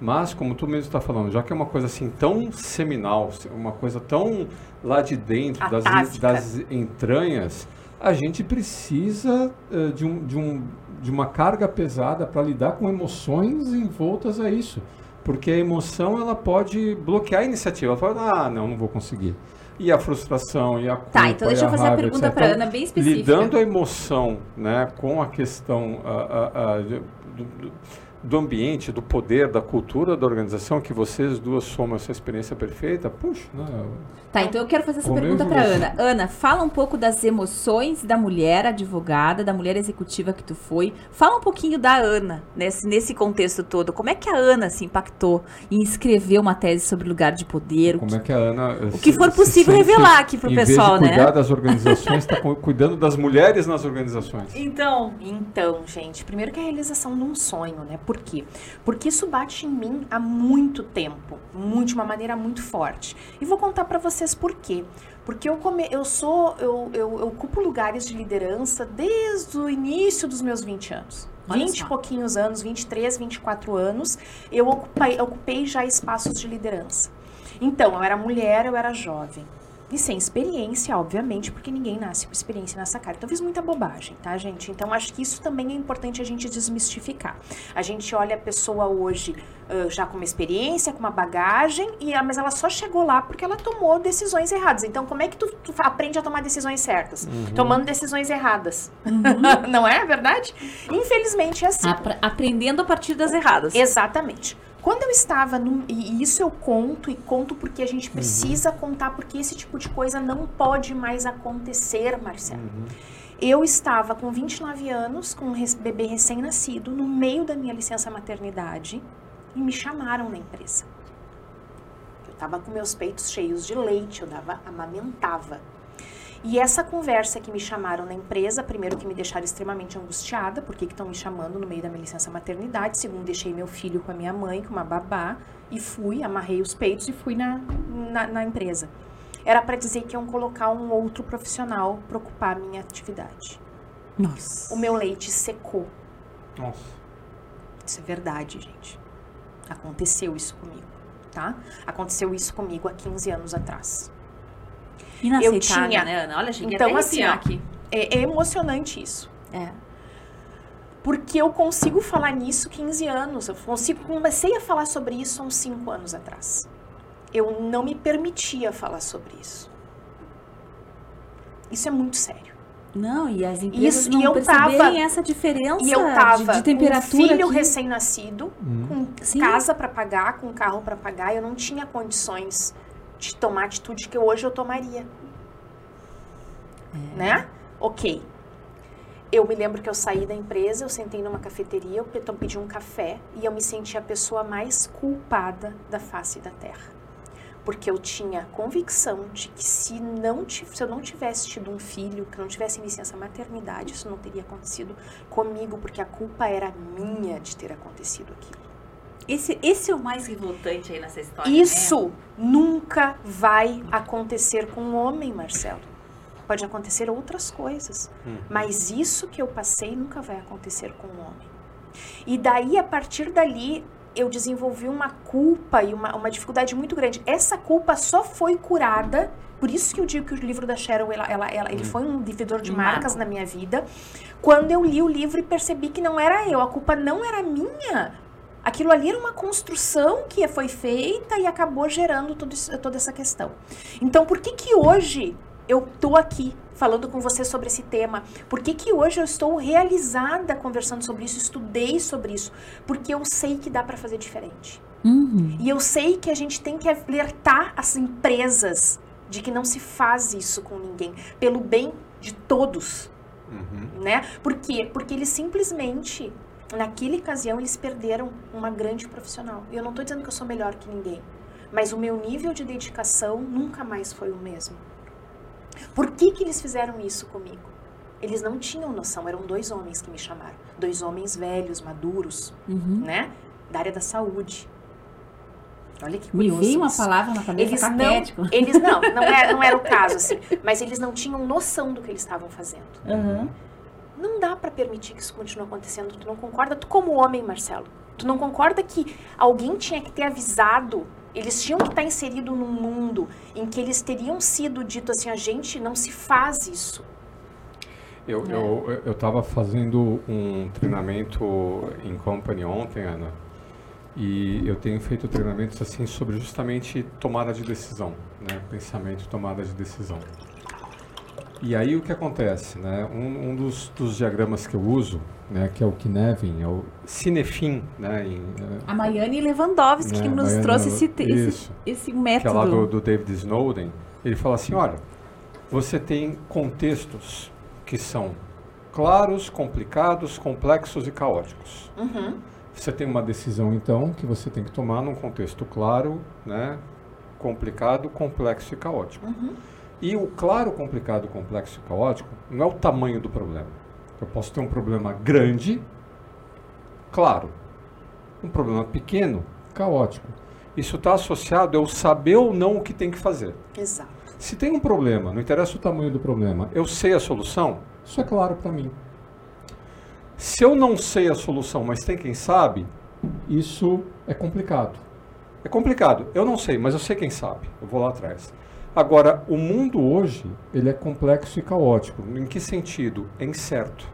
Mas, como tu mesmo está falando, já que é uma coisa assim tão seminal, uma coisa tão lá de dentro, das, das entranhas, a gente precisa eh, de, um, de, um, de uma carga pesada para lidar com emoções envoltas a isso. Porque a emoção ela pode bloquear a iniciativa. Ela fala, ah, não, não vou conseguir. E a frustração, e a culpa, Tá, então deixa eu fazer a raiva, pergunta etc. para Ana bem específica. Lidando a emoção né, com a questão ah, ah, ah, do, do- do ambiente, do poder, da cultura da organização, que vocês duas somam essa experiência perfeita, puxa, né, Tá, então eu quero fazer essa pergunta para Ana. Ana, fala um pouco das emoções da mulher advogada, da mulher executiva que tu foi. Fala um pouquinho da Ana nesse, nesse contexto todo. Como é que a Ana se impactou em escrever uma tese sobre lugar de poder? Como que- é que a Ana... o que for possível revelar aqui pro em pessoal, vez de cuidar né? das organizações, está cuidando das mulheres nas organizações. Então, Então, gente, primeiro que é a realização de um sonho, né? Por quê? Porque isso bate em mim há muito tempo, muito, de uma maneira muito forte. E vou contar pra vocês por quê. Porque eu, come, eu sou, eu, eu, eu ocupo lugares de liderança desde o início dos meus 20 anos. Olha 20 e pouquinhos anos, 23, 24 anos, eu ocupei, ocupei já espaços de liderança. Então, eu era mulher, eu era jovem. E sem experiência, obviamente, porque ninguém nasce com experiência nessa cara. Então, eu fiz muita bobagem, tá, gente? Então, acho que isso também é importante a gente desmistificar. A gente olha a pessoa hoje ah, já com uma experiência, com uma bagagem, e, ah, mas ela só chegou lá porque ela tomou decisões erradas. Então, como é que tu, tu aprende a tomar decisões certas? Tomando decisões erradas. Não é verdade? Infelizmente é assim. apra- aprendendo a partir das erradas. Exatamente. Quando eu estava no, e isso eu conto e conto porque a gente precisa contar porque esse tipo de coisa não pode mais acontecer, Marcelo. Uhum. Eu estava com 29 anos, com um bebê recém-nascido, no meio da minha licença maternidade, e me chamaram na empresa. Eu estava com meus peitos cheios de leite, eu dava, amamentava. E essa conversa que me chamaram na empresa, primeiro que me deixaram extremamente angustiada, por que estão me chamando no meio da minha licença maternidade? Segundo, deixei meu filho com a minha mãe, com uma babá, e fui, amarrei os peitos e fui na, na, na empresa. Era para dizer que iam colocar um outro profissional para ocupar a minha atividade. Nossa. O meu leite secou. Nossa. Isso é verdade, gente. Aconteceu isso comigo, tá? Aconteceu isso comigo há 15 anos atrás. Inaceitável, eu tinha- né, Ana? Olha, cheguei Então, até a assim, ó, aqui. É, é emocionante isso. É. Porque eu consigo falar nisso 15 anos. Eu consigo, comecei a falar sobre isso há uns 5 anos atrás. Eu não me permitia falar sobre isso. Isso é muito sério. Não, e as empresas Isso, não e eu perceberem tava- essa diferença E eu tava de, de temperatura com um filho recém-nascido, Hum. com Sim. casa para pagar, com carro para pagar, eu não tinha condições de tomar a atitude que hoje eu tomaria. É. Né? Ok. Eu me lembro que eu saí da empresa, eu sentei numa cafeteria, eu então pedi um café e eu me senti a pessoa mais culpada da face da terra. Porque eu tinha convicção de que se, não, se eu não tivesse tido um filho, que eu não tivesse licença maternidade, isso não teria acontecido comigo, porque a culpa era minha de ter acontecido aquilo. Esse, esse é o mais revoltante aí nessa história. Isso nunca vai acontecer com um homem, Marcelo. Pode acontecer outras coisas, Uhum. mas isso que eu passei nunca vai acontecer com um homem. E daí, a partir dali, eu desenvolvi uma culpa e uma, uma dificuldade muito grande. Essa culpa só foi curada, por isso que eu digo que o livro da Cheryl, ela, ela, ela- ele foi um divisor de marcas na minha vida, quando eu li o livro e percebi que não era eu, a culpa não era minha. Aquilo ali era uma construção que foi feita e acabou gerando tudo isso- toda essa questão. Então, por que que hoje eu tô aqui falando com você sobre esse tema? Por que que hoje eu estou realizada conversando sobre isso, estudei sobre isso? Porque eu sei que dá para fazer diferente. Uhum. E eu sei que a gente tem que alertar as empresas de que não se faz isso com ninguém, pelo bem de todos Uhum. né? Por quê? Porque eles simplesmente, naquela ocasião, eles perderam uma grande profissional. Eu não tô dizendo que eu sou melhor que ninguém, mas o meu nível de dedicação nunca mais foi o mesmo. Por que que eles fizeram isso comigo? Eles não tinham noção, eram dois homens que me chamaram. Dois homens velhos, maduros, Uhum. né? Da área da saúde. Olha que Me curioso veio uma palavra na cabeça Eles não, caquético. eles não, não era, não era o caso assim, mas eles não tinham noção do que eles estavam fazendo. Uhum. Não dá pra permitir que isso continue acontecendo. Tu não concorda? Tu como homem, Marcelo, tu não concorda que alguém tinha que ter avisado? Eles tinham que estar inserido num mundo em que eles teriam sido dito assim, a gente não se faz isso. Eu, É. eu, eu tava fazendo um treinamento em company ontem, Ana, e eu tenho feito treinamentos assim sobre justamente tomada de decisão, né? Pensamento tomada de decisão. E aí o que acontece, né? Um, um dos, dos diagramas que eu uso, né, que é o Kinevin, é o Cinefin, né? Em, A Maiane Lewandowski que né, nos Maiana- trouxe esse, te- esse, Isso. esse que é método. lá do, do David Snowden, ele fala assim, olha, você tem contextos que são claros, complicados, complexos e caóticos. Uhum. Você tem uma decisão, então, que você tem que tomar num contexto claro, né, complicado, complexo e caótico. Uhum. E o claro, complicado, complexo e caótico não é o tamanho do problema. Eu posso ter um problema grande, claro. Um problema pequeno, caótico. Isso está associado ao saber ou não o que tem que fazer. Exato. Se tem um problema, não interessa o tamanho do problema, eu sei a solução, isso é claro para mim. Se eu não sei a solução, mas tem quem sabe, isso é complicado. É complicado. Eu não sei, mas eu sei quem sabe. Eu vou lá atrás. Agora, o mundo hoje, ele é complexo e caótico. Em que sentido? É incerto.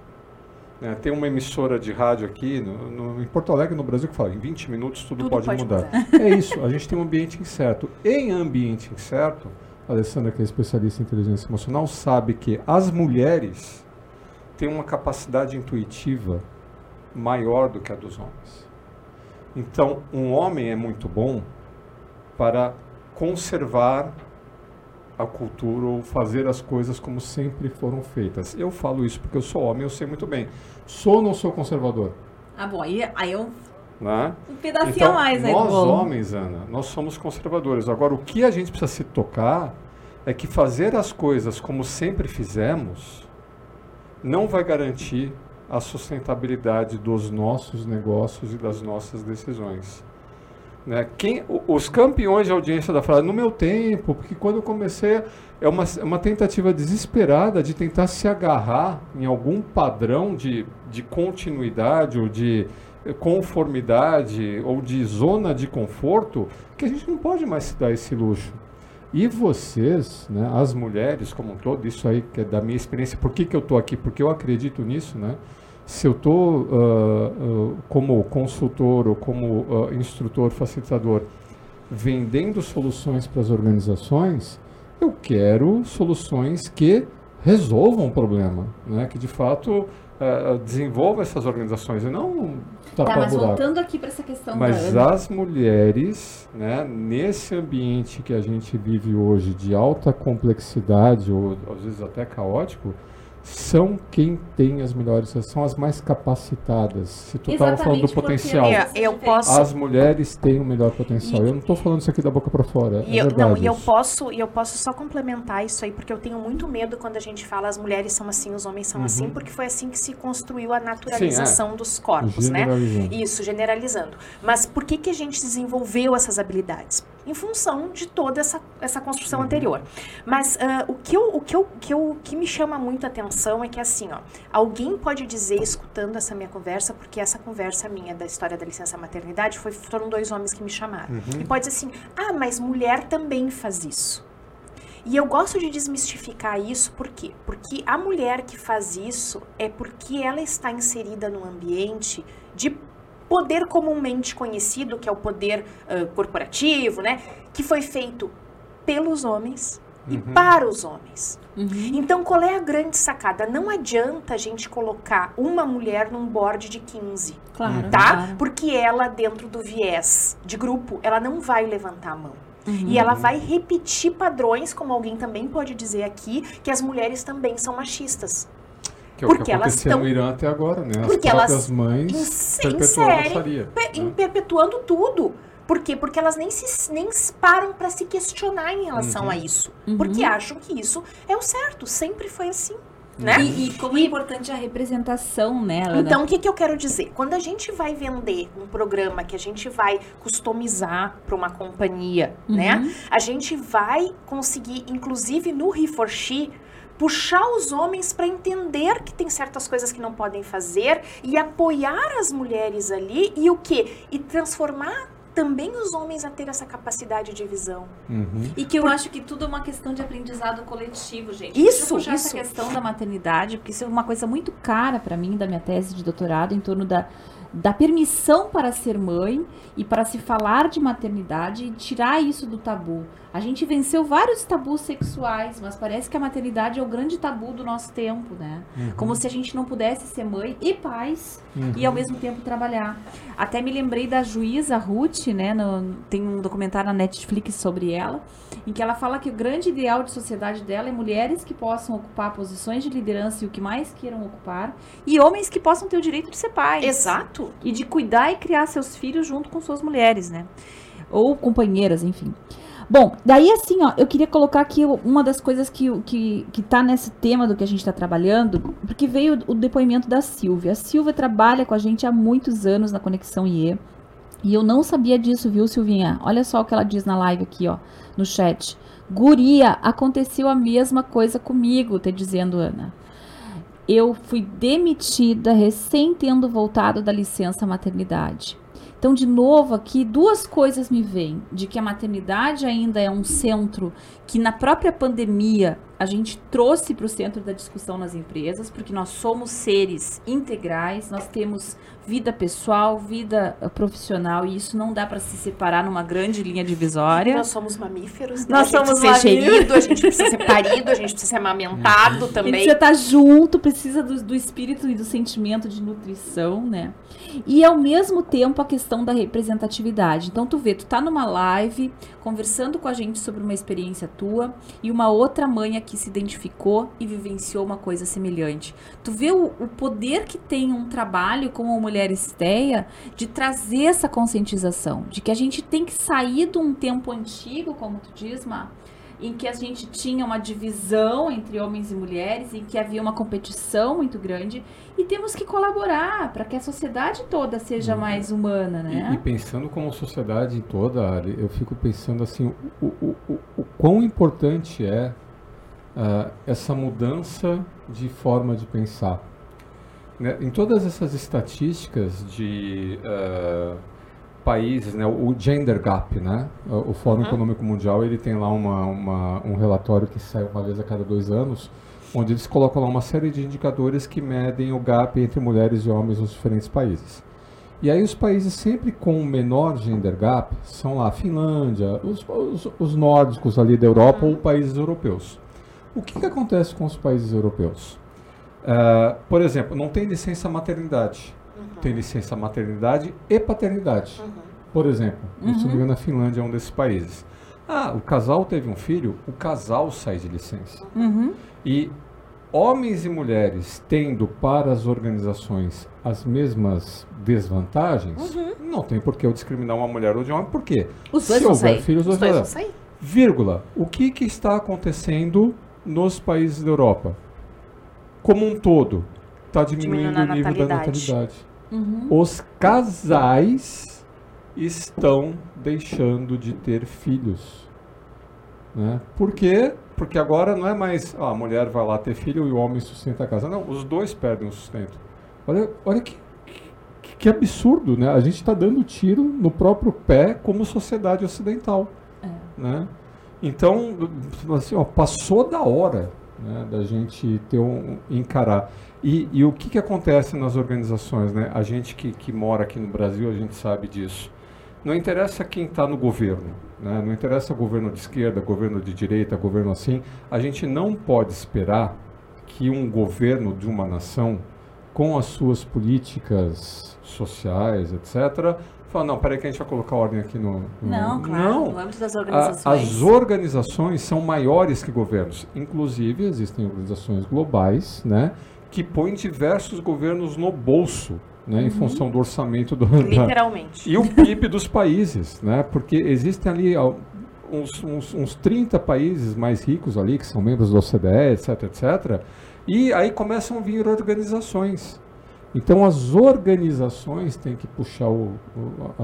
né? tem uma emissora de rádio aqui no, no- em Porto Alegre, no Brasil, que fala em 20 minutos tudo, Tudo pode, pode mudar. É isso, a gente tem um ambiente incerto. Em ambiente incerto, a Alessandra, que é especialista em inteligência emocional, sabe que as mulheres têm uma capacidade intuitiva maior do que a dos homens. Então, um homem é muito bom para conservar a cultura ou fazer as coisas como sempre foram feitas. Eu falo isso porque eu sou homem, eu sei muito bem. Sou ou não sou conservador? Ah, bom, aí, aí eu Né? um pedacinho Então, a mais do nós homens, Ana, nós somos conservadores. Agora, o que a gente precisa se tocar é que fazer as coisas como sempre fizemos não vai garantir a sustentabilidade dos nossos negócios e das nossas decisões. Né? Quem, os campeões de audiência da frase, no meu tempo, porque quando eu comecei, é uma, é uma tentativa desesperada de tentar se agarrar em algum padrão de, de continuidade ou de eh, conformidade ou de zona de conforto que a gente não pode mais se dar esse luxo. E vocês, né, as mulheres como um todo, isso aí que é da minha experiência, por que, que eu estou aqui? Porque eu acredito nisso, né? Se eu estou como consultor ou como ah, instrutor, facilitador, vendendo soluções para as organizações, eu quero soluções que resolvam o problema, né? que de fato ah, desenvolvam essas organizações e não Tá, mas buraco. voltando aqui para essa questão Mas da as mulheres, né, nesse ambiente que a gente vive hoje de alta complexidade ou às vezes até caótico, são quem tem as melhores, são as mais capacitadas. Se tu estava falando do potencial, É, eu posso- as mulheres têm o melhor potencial. E- eu não estou falando isso aqui da boca para fora. E é eu, não, e eu posso, e eu posso só complementar isso aí, porque eu tenho muito medo quando a gente fala as mulheres são assim, os homens são assim, porque foi assim que se construiu a naturalização dos corpos, né? Isso, generalizando. Mas por que, que a gente desenvolveu essas habilidades? Em função de toda essa, essa construção Uhum. anterior. Mas ah, o, que eu, o, que eu, o que eu, o que me chama muito a atenção é que assim, ó, alguém pode dizer, escutando essa minha conversa, porque essa conversa minha da história da licença maternidade foi, foram dois homens que me chamaram. Uhum. E pode dizer assim, ah, mas mulher também faz isso. E eu gosto de desmistificar isso, por quê? Porque a mulher que faz isso é porque ela está inserida num ambiente de poder comumente conhecido, que é o poder ah, corporativo, né? Que foi feito pelos homens e para os homens. Uhum. Então, qual é a grande sacada? Não adianta a gente colocar uma mulher num board de 15 Claro, tá? claro. Porque ela, dentro do viés de grupo, ela não vai levantar a mão. Uhum. E ela vai repetir padrões, como alguém também pode dizer aqui, que as mulheres também são machistas. Que é o que porque elas acontecia no Irã até agora, né? As Porque elas mães perpetuando inserem, Sharia, pe- em né? perpetuando tudo. Por quê? Porque elas nem, se, nem param para se questionar em relação Uhum. a isso. Uhum. Porque acham que isso é o certo. Sempre foi assim. Né? E, e como é importante a representação, né, Ana? Então, o que, que eu quero dizer? Quando a gente vai vender um programa que a gente vai customizar para uma companhia, Uhum. né? A gente vai conseguir, inclusive no He4She, puxar os homens para entender que tem certas coisas que não podem fazer e apoiar as mulheres ali e o quê? E transformar também os homens a ter essa capacidade de visão. Uhum. E que eu acho que tudo é uma questão de aprendizado coletivo, gente. Isso, Deixa eu isso. essa questão da maternidade, porque isso é uma coisa muito cara pra mim, da minha tese de doutorado, em torno da, da permissão para ser mãe e para se falar de maternidade e tirar isso do tabu. A gente venceu vários tabus sexuais, mas parece que a maternidade é o grande tabu do nosso tempo, né? Como se a gente não pudesse ser mãe e pais Uhum. e ao mesmo tempo trabalhar. Até me lembrei da juíza Ruth, né? no- tem um documentário na Netflix sobre ela, em que ela fala que o grande ideal de sociedade dela é mulheres que possam ocupar posições de liderança e o que mais queiram ocupar, e homens que possam ter o direito de ser pais. Exato. E de cuidar e criar seus filhos junto com suas mulheres, né? Ou companheiras, enfim. Bom, daí assim, ó, eu queria colocar aqui uma das coisas que, que, que tá nesse tema do que a gente está trabalhando, porque veio o depoimento da Silvia. A Silvia trabalha com a gente há muitos anos na Conexão IE. E eu não sabia disso, viu, Silvinha? Olha só o que ela diz na live aqui, ó, no chat. Guria, aconteceu a mesma coisa comigo, tá dizendo Ana. Eu fui demitida recém tendo voltado da licença maternidade. Então, de novo, aqui duas coisas me vêm: de que a maternidade ainda é um centro que, na própria pandemia, a gente trouxe para o centro da discussão nas empresas, porque nós somos seres integrais, nós temos vida pessoal, vida eh, profissional, e isso não dá para se separar numa grande linha divisória. Nós somos mamíferos, né? Nós a gente somos ser mamíferos. gerido, a gente precisa ser parido, a gente precisa ser amamentado também. precisa estar junto, precisa do, do espírito e do sentimento de nutrição, né? E ao mesmo tempo a questão questão da representatividade. Então tu vê, tu tá numa live conversando com a gente sobre uma experiência tua e uma outra mãe aqui se identificou e vivenciou uma coisa semelhante. Tu vê o, o poder que tem um trabalho como a Mulher Esteia de trazer essa conscientização, de que a gente tem que sair de um tempo antigo, como tu diz, Má, em que a gente tinha uma divisão entre homens e mulheres, em que havia uma competição muito grande, e temos que colaborar para que a sociedade toda seja mais humana, né? E, e pensando como sociedade toda, Ari, eu fico pensando assim, o, o, o, o quão importante é uh, essa mudança de forma de pensar. Né? Em todas essas estatísticas de uh, países, né, o gender gap, né, o Fórum uhum. Econômico Mundial, ele tem lá uma, uma, um relatório que sai uma vez a cada dois anos, onde eles colocam lá uma série de indicadores que medem o gap entre mulheres e homens nos diferentes países. E aí os países sempre com o menor gender gap são lá a Finlândia, os, os, os nórdicos ali da Europa uhum. ou países europeus. O que, que acontece com os países europeus? Uh, por exemplo, não tem licença maternidade tem licença maternidade e paternidade. Uhum. Por exemplo, uhum. se não me engano, a Finlândia é um desses países. Ah, o casal teve um filho, o casal sai de licença. Uhum. E homens e mulheres tendo para as organizações as mesmas desvantagens, uhum. não tem por que eu discriminar uma mulher ou de um homem, por quê? Os dois Se houver sair. filhos, os dois vão sair. Vírgula. O que, que está acontecendo nos países da Europa? Como um todo, está diminuindo, diminuindo o nível da natalidade. Uhum. Os casais estão deixando de ter filhos. Né? Por quê? Porque agora não é mais ah, a mulher vai lá ter filho e o homem sustenta a casa. Não, os dois perdem o sustento. Olha, olha que, que, que absurdo, né? A gente está dando tiro no próprio pé como sociedade ocidental. É. Né? Então, assim, ó, passou da hora né, da gente ter um, encarar. E, e, o que, que acontece nas organizações? Né? A gente que, que mora aqui no Brasil, a gente sabe disso. Não interessa quem está no governo, né? não interessa governo de esquerda, governo de direita, governo assim. A gente não pode esperar que um governo de uma nação, com as suas políticas sociais, etc., fala, não, peraí que a gente vai colocar ordem aqui no... no não, claro, não. no âmbito das organizações. As organizações são maiores que governos. Inclusive, existem organizações globais, né? que põe diversos governos no bolso, né, uhum. em função do orçamento do literalmente da, e o PIB dos países, né, porque existem ali uns, uns, uns 30 países mais ricos ali que são membros da OCDE, etc, etc, e aí começam a vir organizações. Então as organizações têm que puxar o, o, a,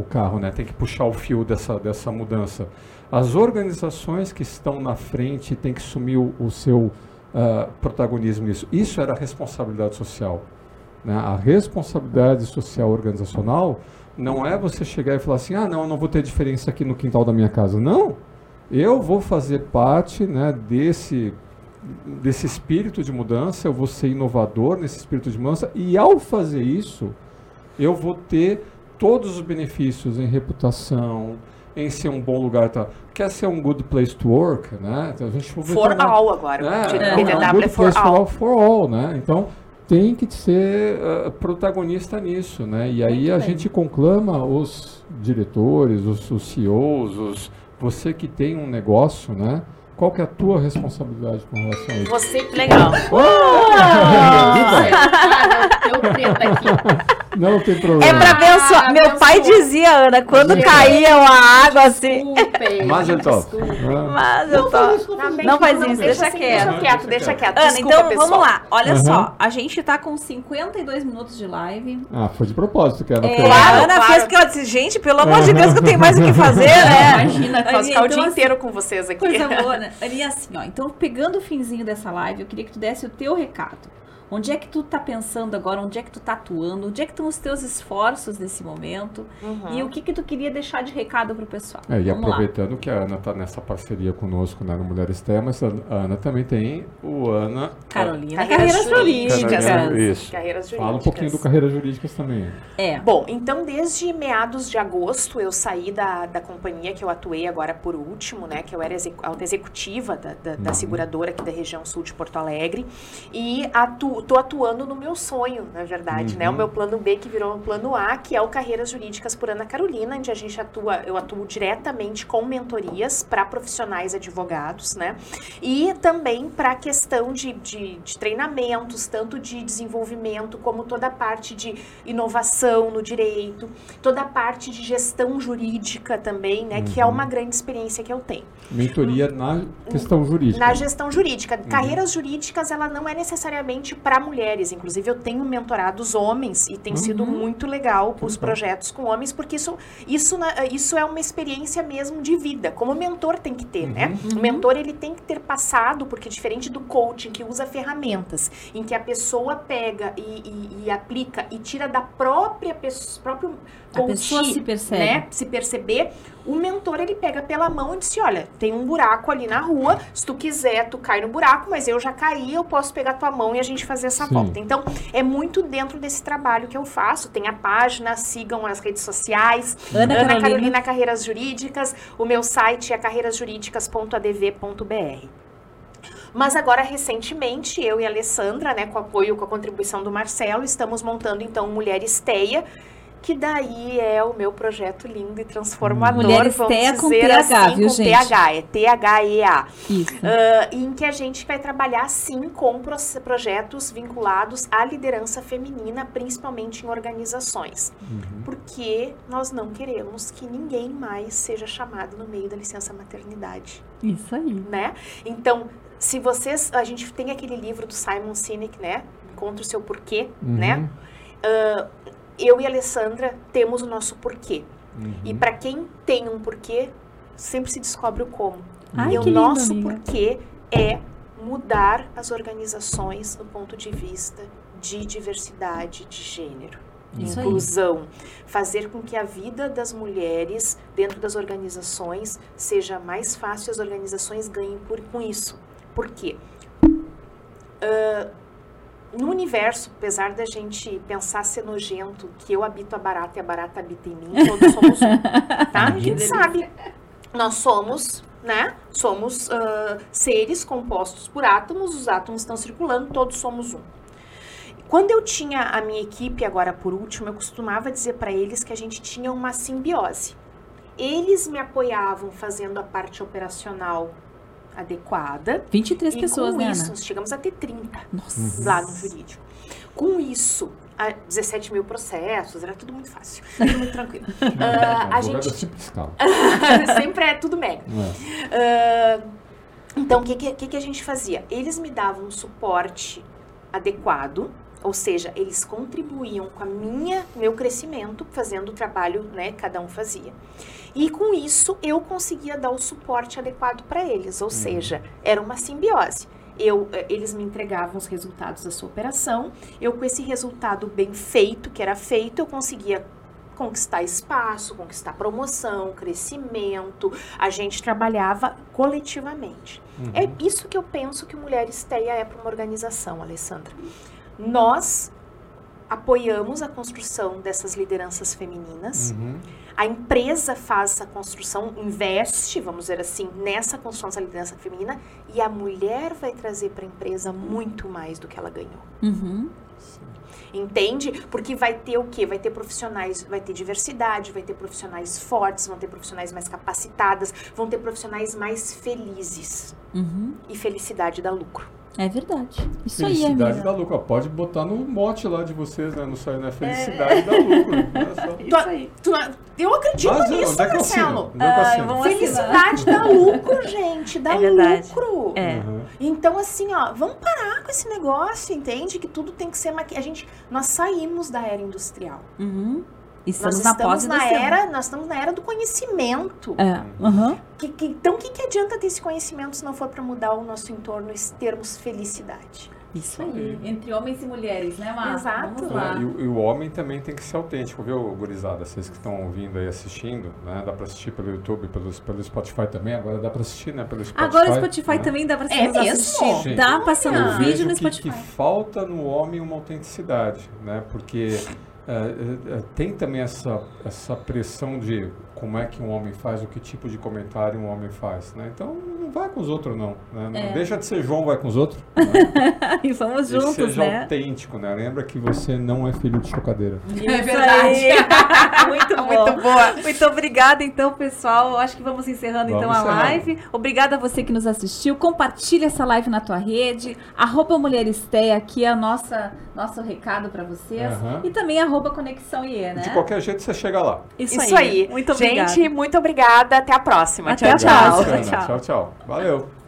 o, carro, né? Tem que puxar o fio dessa, dessa mudança. As organizações que estão na frente têm que assumir o, o seu uh, protagonismo nisso. Isso era responsabilidade social. Né? A responsabilidade social organizacional não é você chegar e falar assim, ah, não, eu não vou ter diferença aqui no quintal da minha casa. Não, eu vou fazer parte né, desse, desse espírito de mudança, eu vou ser inovador nesse espírito de mudança, e ao fazer isso, eu vou ter todos os benefícios em reputação, em ser um bom lugar. Tá? Quer ser um good place to work, né? Então, a gente for all agora. Né? É, é, é, um good for all. for all, né? Então tem que ser uh, protagonista nisso, né? E aí Muito a bem. gente conclama os diretores, os, os CEOs, os, você que tem um negócio, né? Qual que é a tua responsabilidade com relação a isso? Você, legal. Oh! oh! aqui. Não tem problema. É pra abençoar. Ah, Meu pai dizia, Ana, quando caía uma água assim. Mas eu tô. Mas eu tô. Não faz isso, deixa assim, quieto. Deixa quieto, deixa quieto. Ana, então vamos lá. Olha só, a gente tá com 52 minutos de live. Ah, foi de propósito que ela fez. É, a Ana fez que ela disse, gente, pelo amor de Deus, que eu tenho mais o que fazer, né? Imagina, posso ficar o dia então, inteiro com vocês aqui. Coisa boa, né? Ali assim, ó. Então, pegando o finzinho dessa live, eu queria que tu desse o teu recado. Onde é que tu tá pensando agora? Onde é que tu tá atuando? Onde é que estão os teus esforços nesse momento? Uhum. E o que que tu queria deixar de recado pro pessoal? É, e Vamos aproveitando lá. que a Ana tá nessa parceria conosco né, no Mulheres Temas, a Ana também tem o Ana... Carolina. Carreiras, Jurídicas. Isso. Carreiras Jurídicas. Fala um pouquinho do Carreiras Jurídicas também. É. Bom, então desde meados de agosto eu saí da, da companhia que eu atuei agora por último, né? Que eu era execu alta executiva da, da, da uhum. seguradora aqui da região sul de Porto Alegre. E atu tô atuando no meu sonho, na verdade, né? O Uhum. meu plano B que virou o plano A, que é o Carreiras Jurídicas por Ana Carolina, onde a gente atua, eu atuo diretamente com mentorias para profissionais advogados, né? E também para a questão de, de, de treinamentos, tanto de desenvolvimento, como toda a parte de inovação no direito, toda a parte de gestão jurídica também, né? Que é Uhum. uma grande experiência que eu tenho. Mentoria na questão jurídica. Na gestão jurídica. Carreiras jurídicas, ela não é necessariamente para mulheres. Inclusive, eu tenho mentorados homens e tem sido muito legal os projetos com homens, porque isso, isso, na- isso é uma experiência mesmo de vida, como o mentor tem que ter, né? O mentor, ele tem que ter passado, porque diferente do coaching, que usa ferramentas, em que a pessoa pega e, e- e aplica e tira da própria pessoa, próprio A pessoa coach, se percebe. né? se perceber, o mentor ele pega pela mão e diz: olha, tem um buraco ali na rua, se tu quiser, tu cai no buraco, mas eu já caí, eu posso pegar tua mão e a gente fazer essa Sim. volta. Então, é muito dentro desse trabalho que eu faço. Tem a página, sigam as redes sociais. Ana Ana, Carolina. Carolina. Carreiras Jurídicas. O meu site é carreirasjuridicas.adv.br. Mas agora, recentemente, eu e a Alessandra, né, com apoio, com a contribuição do Marcelo, estamos montando, então, Mulher Esteia, que daí é o meu projeto lindo e transformador, Mulher vamos Esteia com dizer TH, assim, viu, com gente? TH, é T-H-E-A. Isso. Ah, em que a gente vai trabalhar sim com pro- projetos vinculados à liderança feminina, principalmente em organizações. Uhum. Porque nós não queremos que ninguém mais seja chamado no meio da licença maternidade, Isso aí. né? Então, se vocês, a gente tem aquele livro do Simon Sinek, né? Encontre o seu porquê, Uhum. né? Ah, eu e a Alessandra temos o nosso porquê. Uhum. E para quem tem um porquê, sempre se descobre o como. Ai, e o lindo, nosso amiga. porquê é mudar as organizações do ponto de vista de diversidade de gênero. Isso aí. Inclusão, fazer com que a vida das mulheres dentro das organizações seja mais fácil, as organizações ganhem por, com isso. Por quê? Ah, no universo, apesar da gente pensar ser nojento, que eu habito a barata e a barata habita em mim, todos somos um, tá? A gente sabe. Nós somos, né? Somos ah, seres compostos por átomos, os átomos estão circulando, todos somos um. Quando eu tinha a minha equipe, agora por último, eu costumava dizer para eles que a gente tinha uma simbiose. Eles me apoiavam fazendo a parte operacional adequada, 23 e pessoas, com né, isso, Ana? nós chegamos a ter 30 Nossa. lá no jurídico. Com isso, a 17 mil processos, era tudo muito fácil, tudo muito tranquilo. Ah, a gente sempre escala. sempre é tudo mega. É. Ah, então, o que, que, que que a gente fazia? Eles me davam um suporte adequado, ou seja, eles contribuíam com a minha meu crescimento, fazendo o trabalho, né, cada um fazia. E com isso eu conseguia dar o suporte adequado para eles, ou seja, era uma simbiose. Eu, eh, eles me entregavam os resultados da sua operação, eu com esse resultado bem feito, que era feito, eu conseguia conquistar espaço, conquistar promoção, crescimento. A gente trabalhava coletivamente. É isso que eu penso que o Mulher Esteia é para uma organização, Alessandra. Nós apoiamos a construção dessas lideranças femininas. Uhum. A empresa faz essa construção, investe, vamos dizer assim, nessa construção dessa liderança feminina e a mulher vai trazer para a empresa muito mais do que ela ganhou. Uhum. Entende? Porque vai ter o quê? Vai ter profissionais, vai ter diversidade, vai ter profissionais fortes, vão ter profissionais mais capacitadas, vão ter profissionais mais felizes. Uhum. E felicidade dá lucro. É verdade. Isso aí, Felicidade amiga. da lucro. Pode botar no mote lá de vocês, né? No site, né? Felicidade da lucro. Olha só. Tu- tu- eu acredito Mas, nisso, onde é que eu assino? Marcelo. Onde é que eu assino? vamos Felicidade dá lucro, gente. Dá É verdade. lucro. É. Uhum. Então, assim, ó, vamos parar com esse negócio, entende? Que tudo tem que ser maqui... A gente, nós saímos da era industrial. Uhum. Estamos nós na estamos na industrial. era, nós estamos na era do conhecimento. É. Uhum. Que- que- então, o que, que adianta ter esse conhecimento se não for para mudar o nosso entorno e termos felicidade? Isso aí. Entre homens e mulheres, né, Mar? Exato. Vamos lá. É, e, o- e o homem também tem que ser autêntico, viu, gurizada? Vocês que estão ouvindo aí, assistindo, né? Dá pra assistir pelo YouTube, pelo, pelo Spotify também. Agora dá pra assistir, né? Pelo Spotify. Agora o Spotify né? também dá pra É nos mesmo? assistir. Sim. Dá passando um vídeo no que, Spotify. que falta no homem uma autenticidade, né? Porque é, é, é, tem também essa, essa pressão de como é que um homem faz, o que tipo de comentário um homem faz, né? Então, vai com os outros, não. né? Não É. deixa de ser João, vai com os outros. né? e vamos E juntos, seja né? autêntico, né? Lembra que você não é filho de chocadeira. Isso É verdade. Muito bom. Muito boa. Muito obrigada, então, pessoal. Acho que vamos encerrando, Vamos então, a encerrando. live. Obrigada a você que nos assistiu. Compartilha essa live na tua rede. Arroba Mulher Estéia aqui é a nossa, nosso recado para vocês. Aham. E também arroba Conexão IE, né? De qualquer jeito, você chega lá. Isso, Isso aí. Muito obrigada. Gente, muito obrigada. Até a próxima. Até tchau, tchau. tchau, tchau. Valeu.